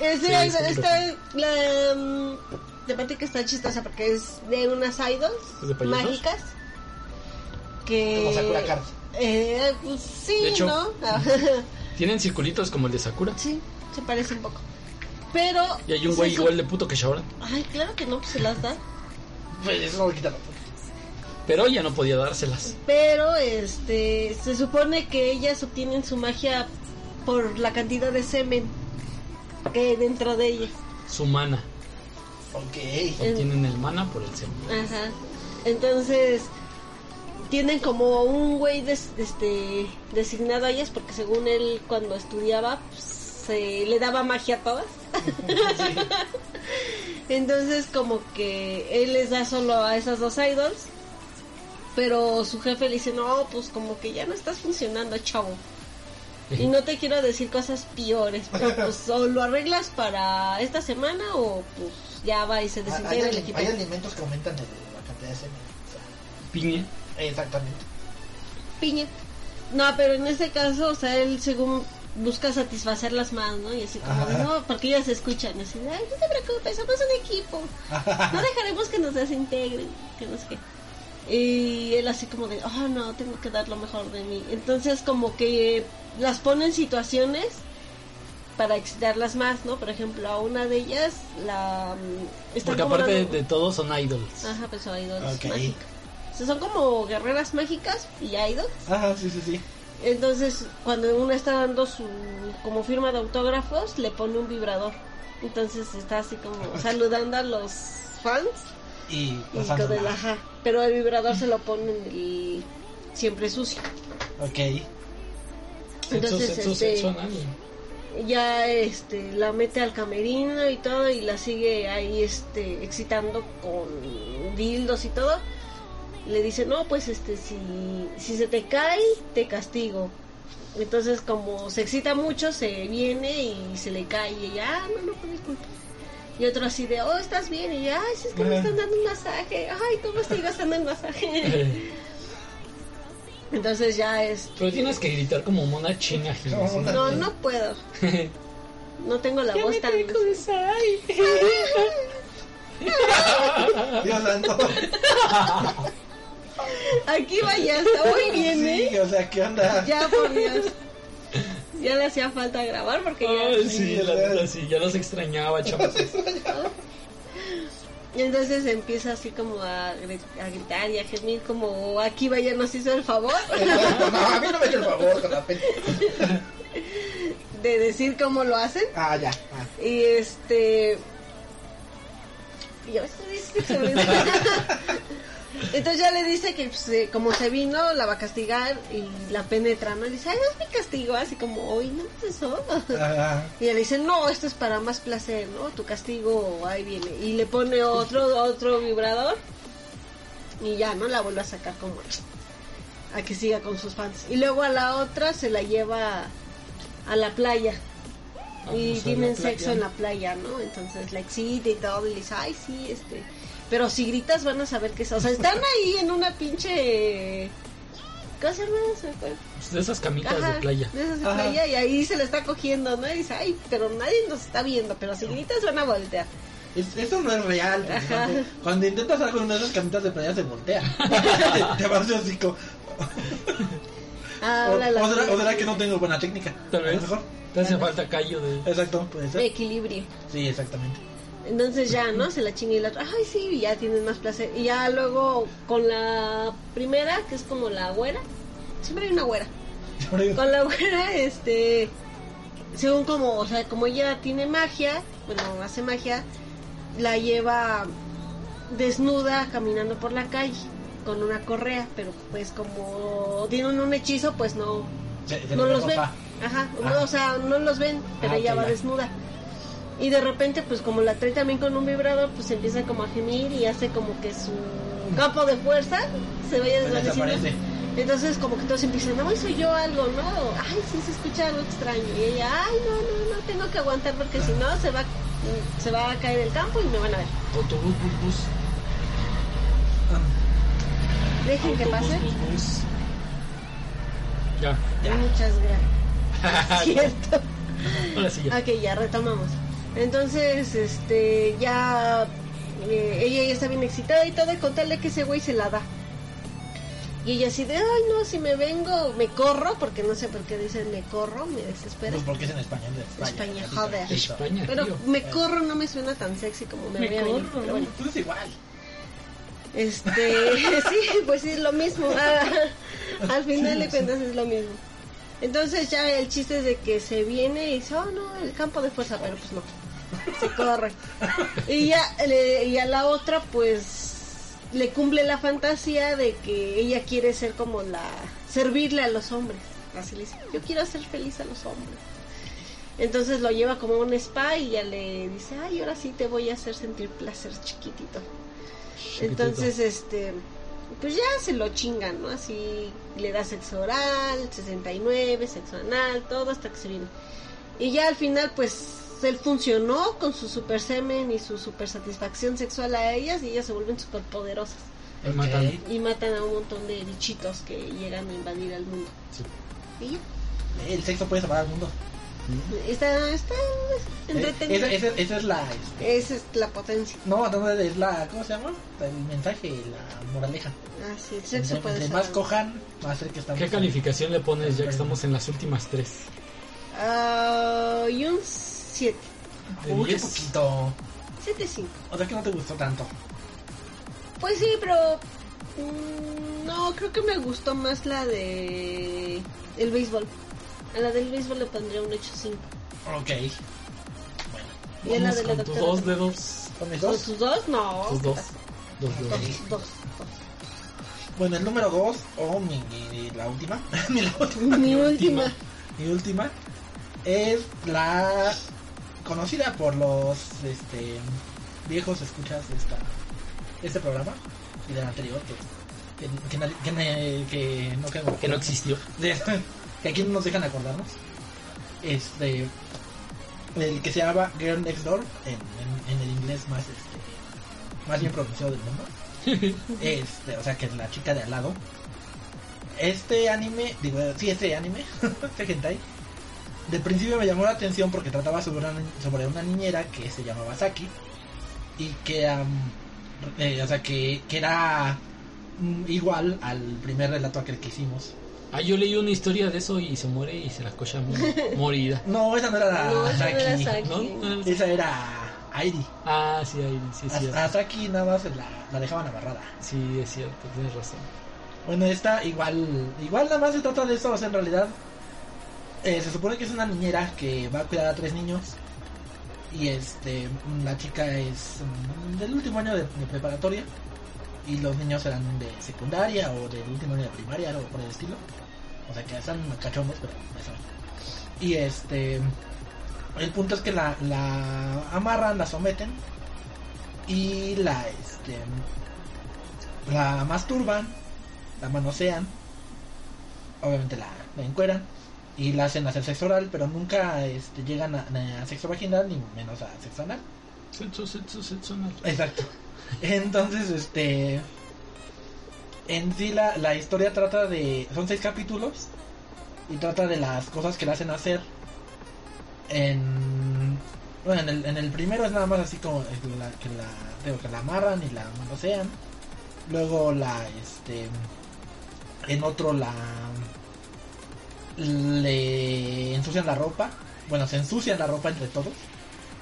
es de, Sí, es como está, la mm, temática está chistosa porque es de unas idols ¿Es de mágicas que Como Sakura Card. eh, pues sí, De hecho. ¿no? [laughs] Tienen circulitos como el de Sakura. sí, se parece un poco. Pero Y hay un se güey igual de puto que Shaoran. Ay, claro que no, pues se las da. Pues eso no lo quita Pero ella no podía dárselas. Pero este se supone que ellas obtienen su magia por la cantidad de semen que hay dentro de ella. Su mana. Ok. Obtienen el mana por el semen. Ajá. Entonces tienen como un güey des- este designado a ellas porque según él cuando estudiaba pues, se le daba magia a todas. [laughs] Entonces como que él les da solo a esas dos idols. Pero su jefe le dice, no, pues como que ya no estás funcionando, chavo. Y no te quiero decir cosas peores, pero pues o lo arreglas para esta semana o pues ya va y se Hay, desintegra el ali- equipo. hay alimentos que aumentan el- la cantidad de semen. O sea, Piña. exactamente. Piña. No, pero en este caso, o sea, él según busca satisfacerlas más, ¿no? Y así como, Ajá. no, porque ellas escuchan, así, de, ay, no te preocupes, somos un equipo. No [laughs] dejaremos que nos desintegren, que no sé qué. Y él así como de, oh no, tengo que dar lo mejor de mí. Entonces como que las pone en situaciones para excitarlas más, ¿no? Por ejemplo, a una de ellas la... mm, Porque aparte de, dando- de todos son idols. Ajá, pues son idols Ok. mágicas. O sea, son como guerreras mágicas y idols. Ajá, sí, sí, sí. Entonces, cuando uno está dando su como firma de autógrafos, le pone un vibrador. Entonces está así como saludando a los fans Y y pasando con el nada. ajá. Pero el vibrador se lo pone en el siempre sucio. Ok. Sexo, Entonces, sexo, este, sexo. Ya este la mete al camerino y todo y la sigue ahí este excitando con dildos y todo. Le dice, "No, pues este si si se te cae, te castigo." Entonces, como se excita mucho, se viene y se le cae y ella, "Ah, no, no, pues disculpa." Y otro así de, "Oh, ¿estás bien?" Y ella, "Ay, si es que me están dando un masaje." "Ay, ¿cómo estoy gastando el masaje?" Entonces ya es Pero tienes que gritar como mona china. Gil, No, no puedo. [laughs] No tengo la voz tan [laughs] Dios santo. Aquí vaya, está muy bien, ¿eh? Sí, o sea, ¿qué onda? Ya, por Dios. Ya le hacía falta grabar porque ya... Ay, sí, la neta, sí, ya los extrañaba, chavos. [laughs] Y entonces empieza así como a, gri- a gritar y a gemir como aquí vaya nos hizo el favor no, a mí no me eche el favor con la de decir cómo lo hacen. Ah, ya. Ah. Y este... y ya [laughs] Entonces ya le dice que pues, eh, como se vino, la va a castigar y la penetra, ¿no? Y dice, ay, no es mi castigo, así como, hoy no es eso. Ah, Y ella le dice, no, esto es para más placer, ¿no? Tu castigo ahí viene. Y le pone otro, otro vibrador. Y ya, ¿no? La vuelve a sacar como a que siga con sus fans. Y luego a la otra se la lleva a la playa. Vamos y la tienen sexo en la playa, ¿no? Entonces la excita y todo, y le dice, ay, sí, este. Pero si gritas van a saber que es. O sea, están ahí en una pinche. ¿Qué se de esas camitas Ajá, de playa. de esas de Ajá. playa, y ahí se le está cogiendo, ¿no? Y dice, ay, pero nadie nos está viendo, pero si gritas van a voltear. Es- eso no es real. Cuando, cuando intentas algo en una de esas camitas de playa se voltea. [laughs] te vas de hocico. Ah, [laughs] O, la será, o será que no tengo buena técnica. Tal A lo vez. mejor. Te hace falta callo de... Exacto, puede ser. equilibrio. Sí, exactamente. Entonces ya, ¿no? Se la chinga y la otra, ay, sí, y ya tienes más placer. Y ya luego con la primera, que es como la güera, siempre hay una güera. [laughs] Con la güera, este, según como, o sea, como ella tiene magia, bueno, hace magia, la lleva desnuda caminando por la calle con una correa, pero pues como tienen un hechizo, pues no, Se- se no los ven. Ajá, Ah. no, o sea, no los ven, pero Ah, ella va ya. desnuda. Y de repente, pues como la trae también con un vibrador, pues empieza como a gemir y hace como que su campo de fuerza se vaya desvaneciendo. Entonces como que todos empiezan, no, soy yo algo, ¿no? Ay, sí, se escucha algo extraño. Y ella, ay, no, no, no, tengo que aguantar porque si no se va, se va a caer el campo y me van a ver. Autobús, bus, bus. Ah, Dejen que pase. bus, bus. Ya. Ya. Muchas gracias. [laughs] Cierto. Ahora sí ya. Ok, ya retomamos. Entonces, este, ya eh, ella ya está bien excitada y todo, y con tal de que ese güey se la da. Y ella así de, ay no, si me vengo, me corro, porque no sé por qué dicen me corro, me desespera. Pues porque es en español de España. España, joder. España, Pero tío. me corro no me suena tan sexy como me, Me voy a venir, corro. pero bueno. Pues es igual. Este, [laughs] sí, pues sí, es lo mismo. Ah, [laughs] al final de cuentas es lo mismo. Entonces ya el chiste es de que se viene y dice, oh no, el campo de fuerza, pero pues no. Se corre. Y ya, le- y a la otra pues le cumple la fantasía de que ella quiere ser como la, servirle a los hombres. Así le dice, yo quiero hacer feliz a los hombres. Entonces lo lleva como a un spa y ya le dice, ay, ahora sí te voy a hacer sentir placer chiquitito. Entonces, este, pues ya se lo chingan, ¿no? Así le da sexo oral, 69, sexo anal, todo hasta que se viene. Y ya al final, pues él funcionó con su super semen y su super satisfacción sexual a ellas y ellas se vuelven super poderosas Y matan. Ok. y matan a un montón de bichitos que llegan a invadir al mundo. Sí. Y ya. El sexo puede salvar al mundo. está, está Eh, entretenido. Esa, esa- esa es la. este, Esa es la potencia. no, no, es la. ¿Cómo se llama? El mensaje, la moraleja. Ah, sí, el sexo entre puede entre ser. más cojan, más cerca estamos. ¿Qué calificación le pones ya que estamos en las últimas tres? Ah, y un 7. De Uy, qué 10. poquito. 7, 5. O sea que no te gustó tanto. Pues sí, pero. mm, no, creo que me gustó más la de. El béisbol. A la del béisbol le pondría un 8-5. Ok. Y a la de la con tus doctora. dos dedos. ¿Con mis ¿Con dos? tus dos? No. Tus dos. Dos Dos, dedos. dos, dos. Bueno, el número dos, o mi, mi- la última. [laughs] mi, la última. Mi última. Mi última es la conocida por los este viejos escuchas de esta este programa y del anterior que que, que, que, no que, Que no existió. que aquí no nos dejan acordarnos. Este el que se llama Girl Next Door en, en, en el inglés más este más bien pronunciado del mundo. [laughs] Este o sea que es la chica de al lado. Este anime digo sí este anime [laughs] este hentai de principio me llamó la atención porque trataba sobre una, sobre una niñera que se llamaba Saki y que am, eh, o sea que, que era mm, igual al primer relato aquel que hicimos Ah, yo leí una historia de eso y se muere y se la cocha [laughs] morida. no esa no era la No, esa no era Saki Saki. ¿No? esa era Airi Ah, sí, ahí, sí, es a, cierto. a Saki nada más la, la dejaban amarrada Sí, es cierto, tienes razón. Bueno, esta igual, igual nada más se trata de eso, o sea, en realidad eh, se supone que es una niñera que va a cuidar a tres niños. Y este, la chica es mm, del último año de, preparatoria. Y los niños eran de secundaria o del último año de primaria, algo por el estilo. O sea, que están cachondos, pero saben. Y este, el punto es que la, la amarran, la someten. Y la, este, la masturban la manosean, obviamente la encueran y la hacen hacer sexo oral, pero nunca este, llegan a, a sexo vaginal ni menos a sexo anal. Sexo, sexo, sexo anal. Exacto. Entonces, este. En sí, la, la historia trata de. Son seis capítulos. Y trata de las cosas que le hacen hacer. En. Bueno, en el, en el primero es nada más así como la, que la. Digo, que la amarran y la manosean. Luego la. Este. En otro la. Le ensucian la ropa. Bueno, se ensucian la ropa entre todos.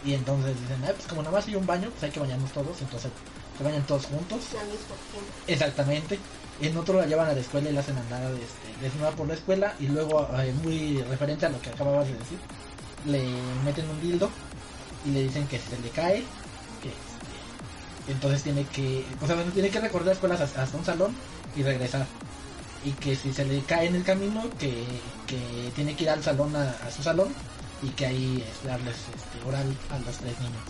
Y entonces dicen, "Ah, pues como nada más hay un baño, pues hay que bañarnos todos. Entonces se bañan todos juntos. Al mismo tiempo. Exactamente. En otro la llevan a la escuela y la hacen andar este, desnuda por la escuela. Y luego, eh, muy referente a lo que acababas de decir, le meten un dildo y le dicen que se le cae. Que este, entonces tiene que, o sea, tiene que recorrer las escuelas hasta, hasta un salón y regresar. Y que si se le cae en el camino, que, que tiene que ir al salón, a, a su salón, y que ahí este, darles este, oral a los tres niños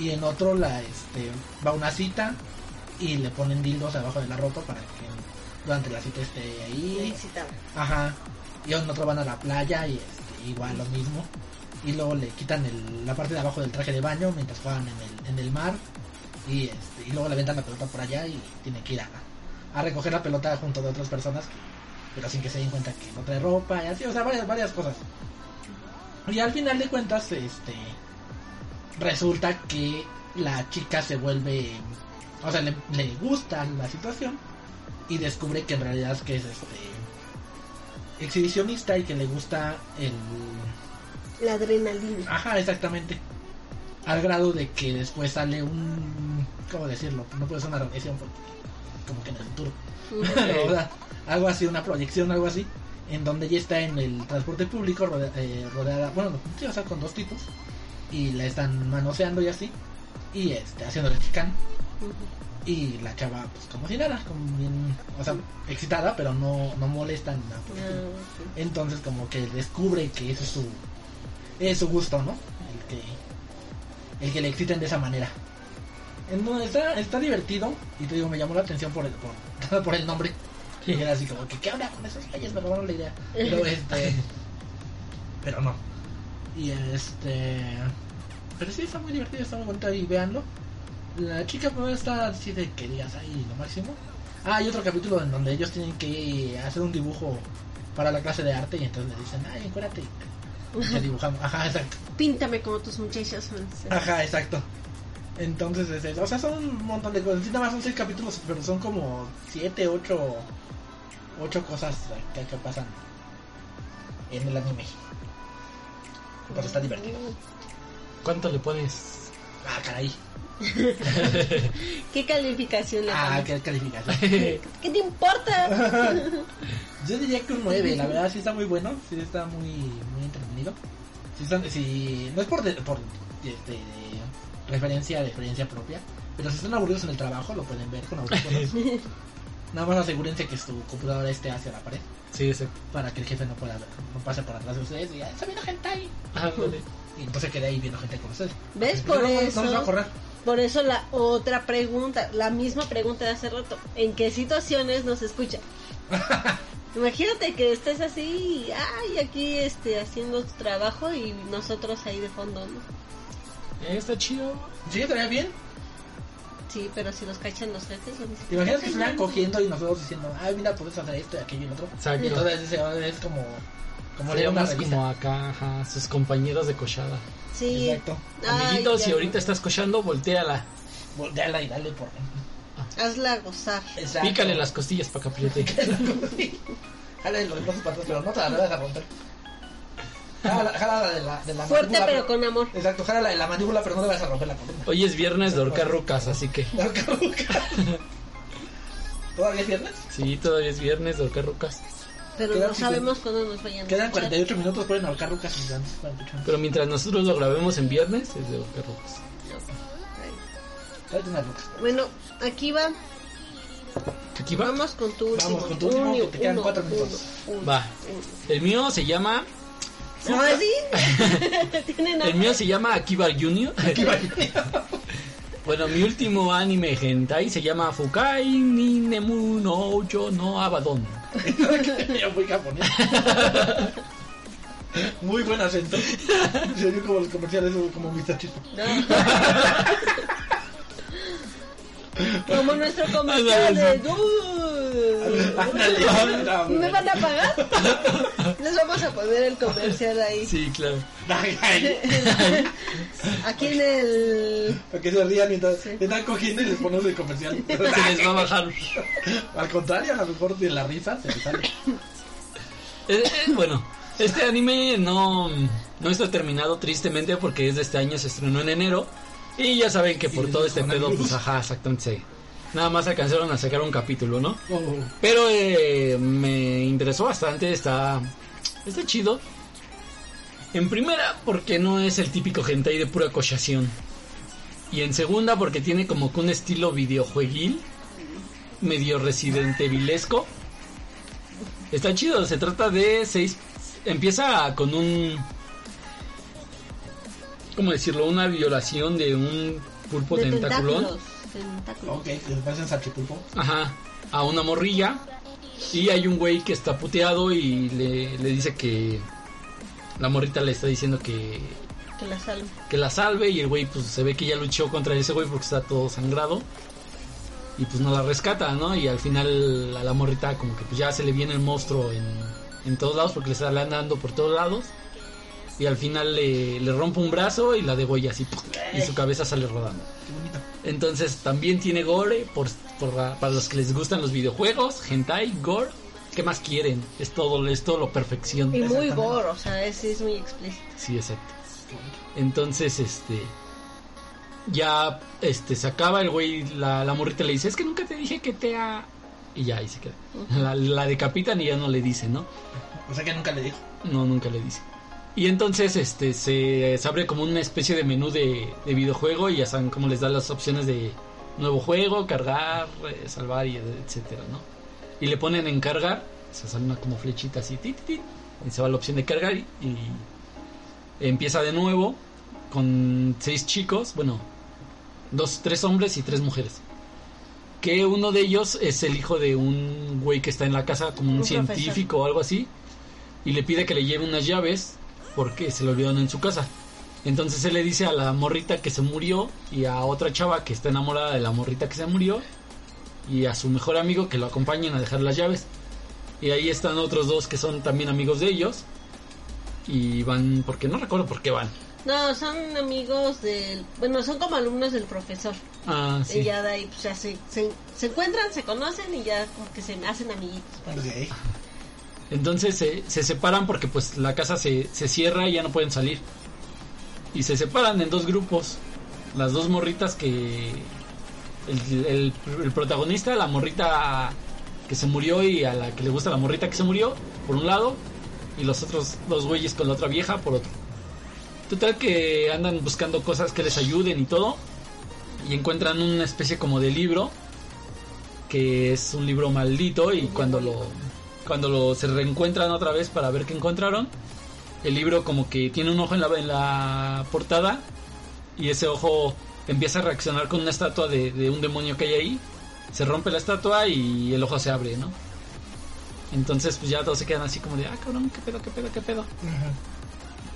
y en otro la este va una cita y le ponen dildos abajo de la ropa para que durante la cita esté ahí. Ajá. Y en otro van a la playa y este, igual lo mismo. Y luego le quitan el- la parte de abajo del traje de baño mientras juegan en el, en el mar. Y este y luego le aventan la pelota por allá y tiene que ir a, a recoger la pelota junto de otras personas pero sin que se den cuenta que no trae ropa y así o sea varias varias cosas y al final de cuentas este resulta que la chica se vuelve, o sea, le, le gusta la situación y descubre que en realidad es que es este exhibicionista y que le gusta el, La adrenalina. ajá, exactamente, al grado de que después sale un, ¿cómo decirlo? No puede ser una regresión porque como que en el futuro, [laughs] algo así, una proyección, algo así. En donde ella está en el transporte público rodea- eh, rodeada, bueno, sí, o sea, con dos tipos y la están manoseando y así y este haciéndole chicán y la chava pues como si nada como bien o sea excitada pero no no molesta ni nada por estilo. entonces como que descubre que ese es su es su gusto no el que el que le exciten de esa manera entonces está, está divertido y te digo me llamó la atención por el por, [laughs] por el nombre y era así como que qué habla con esos güeyes me robaron la idea [laughs] pero este pero no y este. Pero sí está muy divertido, está muy bonito y véanlo. La chica no está así de que digas ahí lo máximo. Ah, hay otro capítulo en donde ellos tienen que hacer un dibujo para la clase de arte y entonces le dicen, ay, encuérdate. Se dibujamos. Ajá, exacto. Píntame como tus muchachos. Ajá, exacto. Entonces, es eso. o sea, son un montón de cosas. Sí, nada más son seis capítulos, pero son como siete, ocho, ocho cosas que, que pasan en el anime. Entonces está divertido. ¿Cuánto le pones? Ah, caray. [laughs] ¿Qué calificación le Ah, pones? qué calificación. [laughs] ¿Qué te importa? [laughs] Yo diría que un 9, la verdad sí está muy bueno, sí está muy, muy entretenido. Sí están- sí, no es por, de- por este, referencia de experiencia propia, pero si están aburridos en el trabajo lo pueden ver con audífonos. [laughs] Nada más asegúrense que su computadora esté hacia la pared Sí, exacto. para que el jefe no pueda ver, no pase por atrás de ustedes y diga, está viendo gente ahí. Ándale. Y entonces quede ahí viendo gente con ustedes. ¿Ves? Pero Por no, eso. no va a correr. Por eso la otra pregunta, la misma pregunta de hace rato. ¿En qué situaciones nos escucha? [laughs] Imagínate que estés así, y, ay, aquí este, haciendo tu trabajo y nosotros ahí de fondo, ¿no? Eh, está chido. Sí, estaría bien. Sí, pero si nos cachan los jefes, ¿dónde se ¿Te imaginas que estuvieran cogiendo y nosotros diciendo, ay, mira, puedes hacer esto y aquello y lo otro? Exacto. Y entonces ese- es como, como una más como acá, ajá, sus compañeros de cochada. Sí. Exacto. Ay, Amiguitos, si ahorita estás cochando, volteala. Volteala y dale por. Hazla gozar. Exacto. Pícale las costillas para que apriete. [laughs] Jálale los brazos para atrás, pero no te la debes a romper. Jala, jala la de la, de la Fuerte mandíbula, pero con amor. Exacto, jala la de la mandíbula, pero no le vas a romper la columna. Hoy es viernes de ahorcar rucas, así que La caruca. [laughs] ¿Todavía es viernes? sí, todavía es viernes de ahorcar rucas. Pero no sabemos cuándo nos vayan a Quedan escuchar. 48 minutos, pueden ahorcar rucas y dan 48 minutos. Pero mientras nosotros lo grabemos en viernes, es de ahorcar rucas. Rucas. Bueno, aquí va. Aquí va. Vamos con tu último. Vamos con tu último, Uno, que te quedan uno, cuatro uno, minutos. uno, Va. uno. El mío se llama. ¿No? [laughs] Tienen El mío se llama Akiba Junior. [laughs] Bueno, mi último anime hentai se llama Fukai ni Nemu no Yo no Abaddon. [laughs] Yo muy japonés. Muy buen acento. Se oye como los comerciales, como Mr. Chispa. Como nuestro comercial de... ¿Me van a pagar? Les vamos a poner el comercial ahí. Sí, claro. [laughs] Aquí en el... Para que se rían mientras están cogiendo y les ponemos el comercial. [laughs] Se les va a bajar. Al contrario, a lo mejor de la risa se les sale. Eh, eh, bueno, este anime no, no está terminado tristemente porque es de este año, se estrenó en enero. Y ya saben que por Sí, todo este pedo, pues ajá, exactamente. Nada más alcanzaron a sacar un capítulo, ¿no? Oh, Pero eh, me interesó bastante, está, está chido. En primera, porque no es el típico hentai de pura cochación. Y en segunda, porque tiene como que un estilo videojueguil, medio Resident Evilesco. Está chido, se trata de seis... Empieza con un... ¿Cómo decirlo? Una violación de un pulpo de tentaculón. tentáculos. Ok, les parecen salchipulpo. Ajá, a una morrilla. Y hay un güey que está puteado y le, le dice que la morrita le está diciendo que, Que la salve. que la salve. Y el güey, pues se ve que ya luchó contra ese güey porque está todo sangrado. Y pues no la rescata, ¿no? Y al final a la morrita, como que pues ya se le viene el monstruo en, en todos lados porque le está andando por todos lados. Y al final le, le rompe un brazo y la degolla así. Y su cabeza sale rodando. Qué bonito. Entonces también tiene gore por, por la- para los que les gustan los videojuegos, hentai, gore. ¿Qué más quieren? Es todo, es todo lo perfección. Y muy gore, o sea, es, es muy explícito. Sí, exacto. Entonces, este ya este se acaba el güey, la, la morrita le dice, "Es que nunca te dije que te ha y ya ahí se queda. La, la decapitan y ya no le dice, ¿no? O sea que nunca le dijo. No, nunca le dice. Y entonces este se, se abre como una especie de menú de, de videojuego y ya saben cómo les da las opciones de nuevo juego, cargar, eh, salvar y etcétera, ¿no? Y le ponen en cargar, se sale una como flechita así, tit, tit, y se va la opción de cargar y, y empieza de nuevo con seis chicos, bueno, dos, tres hombres y tres mujeres. Que uno de ellos es el hijo de un güey que está en la casa como un, Un profesor. científico o algo así y le pide que le lleve unas llaves porque se le olvidaron en su casa. Entonces él le dice a la morrita que se murió y a otra chava que está enamorada de la morrita que se murió y a su mejor amigo que lo acompañen a dejar las llaves. Y ahí están otros dos que son también amigos de ellos y van porque no recuerdo por qué van. No, son amigos del... Bueno, son como alumnos del profesor. Ah, sí. Y ya de ahí, pues ya se, se, se encuentran, se conocen y ya como que se hacen amiguitos. pues. Ok. Entonces se, se separan porque pues la casa se, se cierra y ya no pueden salir. Y se separan en dos grupos. Las dos morritas que... El, el- el protagonista, la morrita que se murió y a la que le gusta la morrita que se murió, por un lado. Y los otros dos güeyes con la otra vieja, por otro. Total que andan buscando cosas que les ayuden y todo. Y encuentran una especie como de libro. Que es un libro maldito y cuando lo cuando lo, se reencuentran otra vez para ver qué encontraron, el libro como que tiene un ojo en la, en la portada y ese ojo empieza a reaccionar con una estatua de, de un demonio que hay ahí. Se rompe la estatua y el ojo se abre, ¿no? Entonces pues ya todos se quedan así como de, ah, cabrón, qué pedo, qué pedo, qué pedo.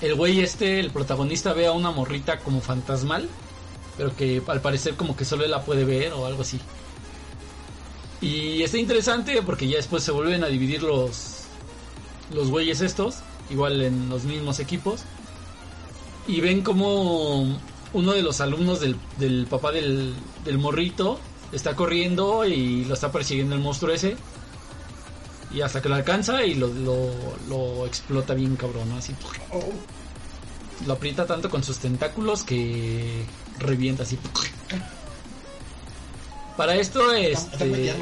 El güey este, el protagonista, ve a una morrita como fantasmal, pero que al parecer como que solo él la puede ver o algo así. Y está interesante porque ya después se vuelven a dividir los los güeyes estos, igual en los mismos equipos. Y ven como uno de los alumnos del, del papá del, del morrito está corriendo y lo está persiguiendo el monstruo ese. Y hasta que lo alcanza y lo, lo, lo explota bien cabrón, ¿no? Así. Lo aprieta tanto con sus tentáculos que revienta así. Para esto, muy este,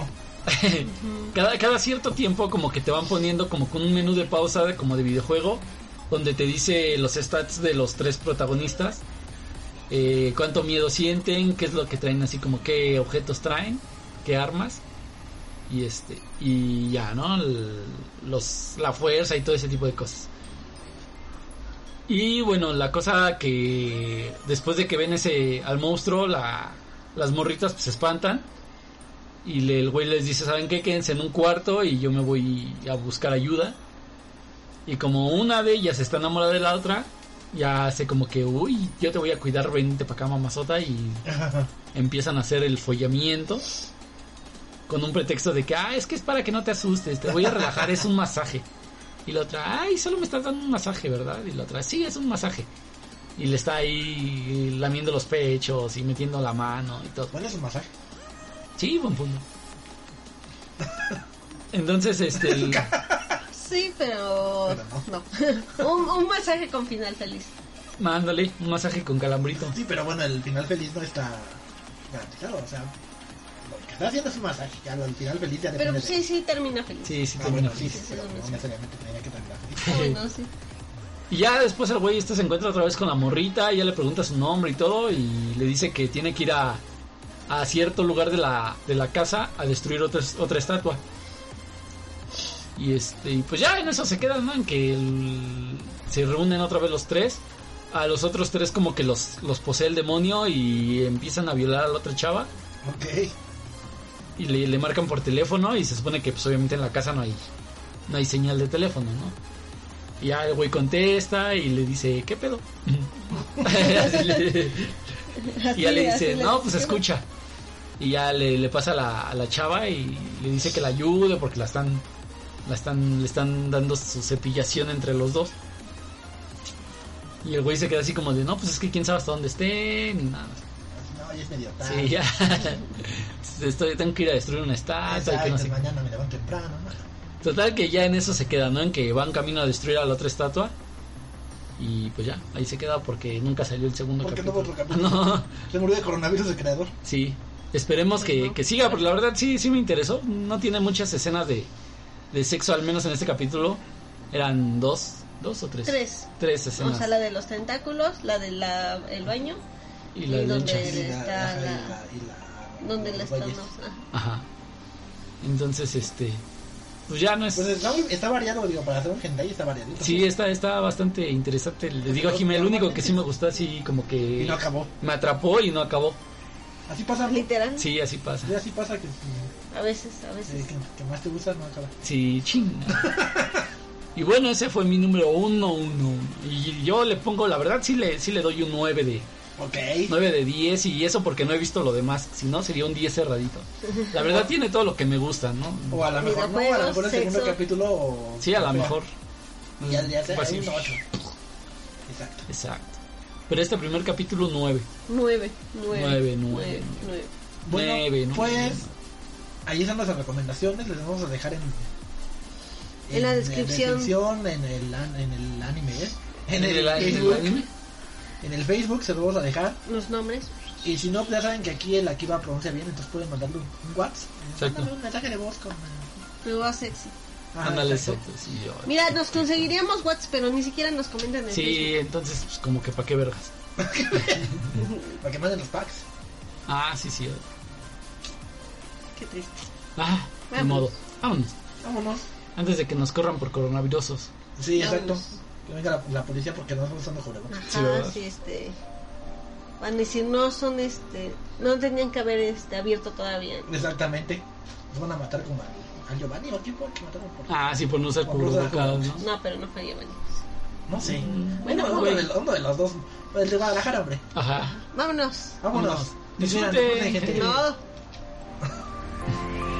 [laughs] cada, cada cierto tiempo como que te van poniendo como con un menú de pausa de- como de videojuego donde te dice los stats de los tres protagonistas eh, cuánto miedo sienten qué es lo que traen así como qué objetos traen qué armas y este y ya no los la fuerza y todo ese tipo de cosas. Y bueno la cosa que después de que ven ese al monstruo la las morritas pues, se espantan y le- el güey les dice, ¿saben qué? Quédense en un cuarto y yo me voy a buscar ayuda. Y como una de ellas está enamorada de la otra, ya hace como que, uy, yo te voy a cuidar, vente para acá, mamazota. Y [laughs] empiezan a hacer el follamiento. Con un pretexto de que, ah, es que es para que no te asustes, te voy a relajar, es un masaje. Y la otra, ay, solo me estás dando un masaje, ¿verdad? Y la otra, sí, es un masaje. Y le está ahí lamiendo los pechos y metiendo la mano y todo. ¿Cuál es un masaje? Sí, buen punto. Entonces, este. el- [laughs] Sí, pero, no. [laughs] un, un masaje con final feliz. mándale un masaje con calambrito. Sí, pero bueno, el final feliz no está garantizado. O sea, lo que está haciendo es un masaje. Ya lo- el final feliz ya Pero sí, sí, termina feliz. Sí, sí, Ah, termina bueno, sí, feliz. sí, pero no necesariamente tenía que terminar feliz. Bueno, [laughs] sí. Y ya después el güey este se encuentra otra vez con la morrita, ya le pregunta su nombre y todo, y le dice que tiene que ir a, a cierto lugar de la, de la casa a destruir otra, otra estatua. Y este, y pues ya en eso se quedan, ¿no? En que el- se reúnen otra vez los tres. A los otros tres como que los, los posee el demonio y empiezan a violar a la otra chava. Ok. Y le, le marcan por teléfono y se supone que pues obviamente en la casa no hay, no hay señal de teléfono, ¿no? Y ya el güey contesta y le dice, ¿qué pedo? [laughs] Y ya le dice, no, pues escucha. Y ya le, le pasa a la, a la chava y le dice que la ayude porque la están, la están, le están dando su cepillación entre los dos. Y el güey se queda así como de, no, pues es que quién sabe hasta dónde esté, ni nada. No, ya es medio tarde. Sí, ya. [laughs] Estoy, tengo que ir a destruir una estatua y que Exacto, no sé qué. mañana me levanto temprano. ¿no? Total que ya en eso se queda, ¿no? En que van camino a destruir a la otra estatua. Y pues ya, ahí se queda porque nunca salió el segundo Porque no capítulo. hubo otro capítulo. [laughs] No, Se murió de coronavirus el creador. sí. Esperemos que, que siga, porque la verdad sí, sí me interesó. No tiene muchas escenas de, de sexo, al menos en este capítulo. Eran dos, dos o tres. Tres. Tres O escenas. sea, la de los tentáculos, la del el baño, y la de donde- está la- donde la están. Ajá. Entonces, este. Pues ya no es. Pues está, muy- está variado, digo, para hacer un hentai está variadito. Sí, está, está bastante interesante. Le digo a Jimé, el único que sí me gustó así como que Y no acabó. me atrapó y no acabó. Así pasa. ¿no? Literal. Sí, así pasa. Sí, así pasa que, A veces, a veces. que- que más te gusta no acaba. Sí, ching. [laughs] y bueno, ese fue mi número uno, uno. Y yo le pongo, la verdad, sí le, sí le doy un 9 de, Ok. 9 de 10 y eso porque no he visto lo demás. Si no, sería un 10 cerradito. La verdad tiene todo lo que me gusta, ¿no? O a lo mejor no, a lo mejor el segundo capítulo. o- Sí, a lo mejor. Y ya, ya sea Pues un 8. Exacto. Exacto. Pero este primer capítulo, 9. Nueve, nueve. Nueve, nueve, nueve, nueve. Bueno, Nueve, ¿no? pues ahí están nuestras recomendaciones. Les vamos a dejar en, En la descripción. descripción, en el, an- en el anime, ¿eh? En el, en el Facebook. anime. En el Facebook se los vamos a dejar. Los nombres. Y si no, ya saben que aquí el aquí va pronuncia bien, entonces pueden mandarle un, un WhatsApp. Un mensaje de voz con. Me va sexy. Ah, Ándale. Sí, yo- Mira, nos conseguiríamos WhatsApp, pero ni siquiera nos comentan en Sí, Facebook. entonces, pues como que para qué vergas. [laughs] Para que manden los packs. Ah, sí, sí. Qué triste. Ah, de Vamos. modo. Vámonos. Vámonos. Antes de que nos corran por coronavirusos. Sí, Vámonos. exacto. Que venga la, la policía porque no estamos usando cubrebocas. Sí, Ajá, ¿verdad? sí, este. Van a decir, no son este. No tenían que haber este, abierto todavía. Exactamente. Nos van a matar como al, al Giovanni o a quién fue que mataron por. Ah, sí, por no usar cubrebocas, ¿no? No, pero no fue Giovanni. No sé. Mm, Bueno, uno, de, uno de los dos. El de Guadalajara, hombre. Ajá. Vámonos. Vámonos. Disfruten. No. [laughs]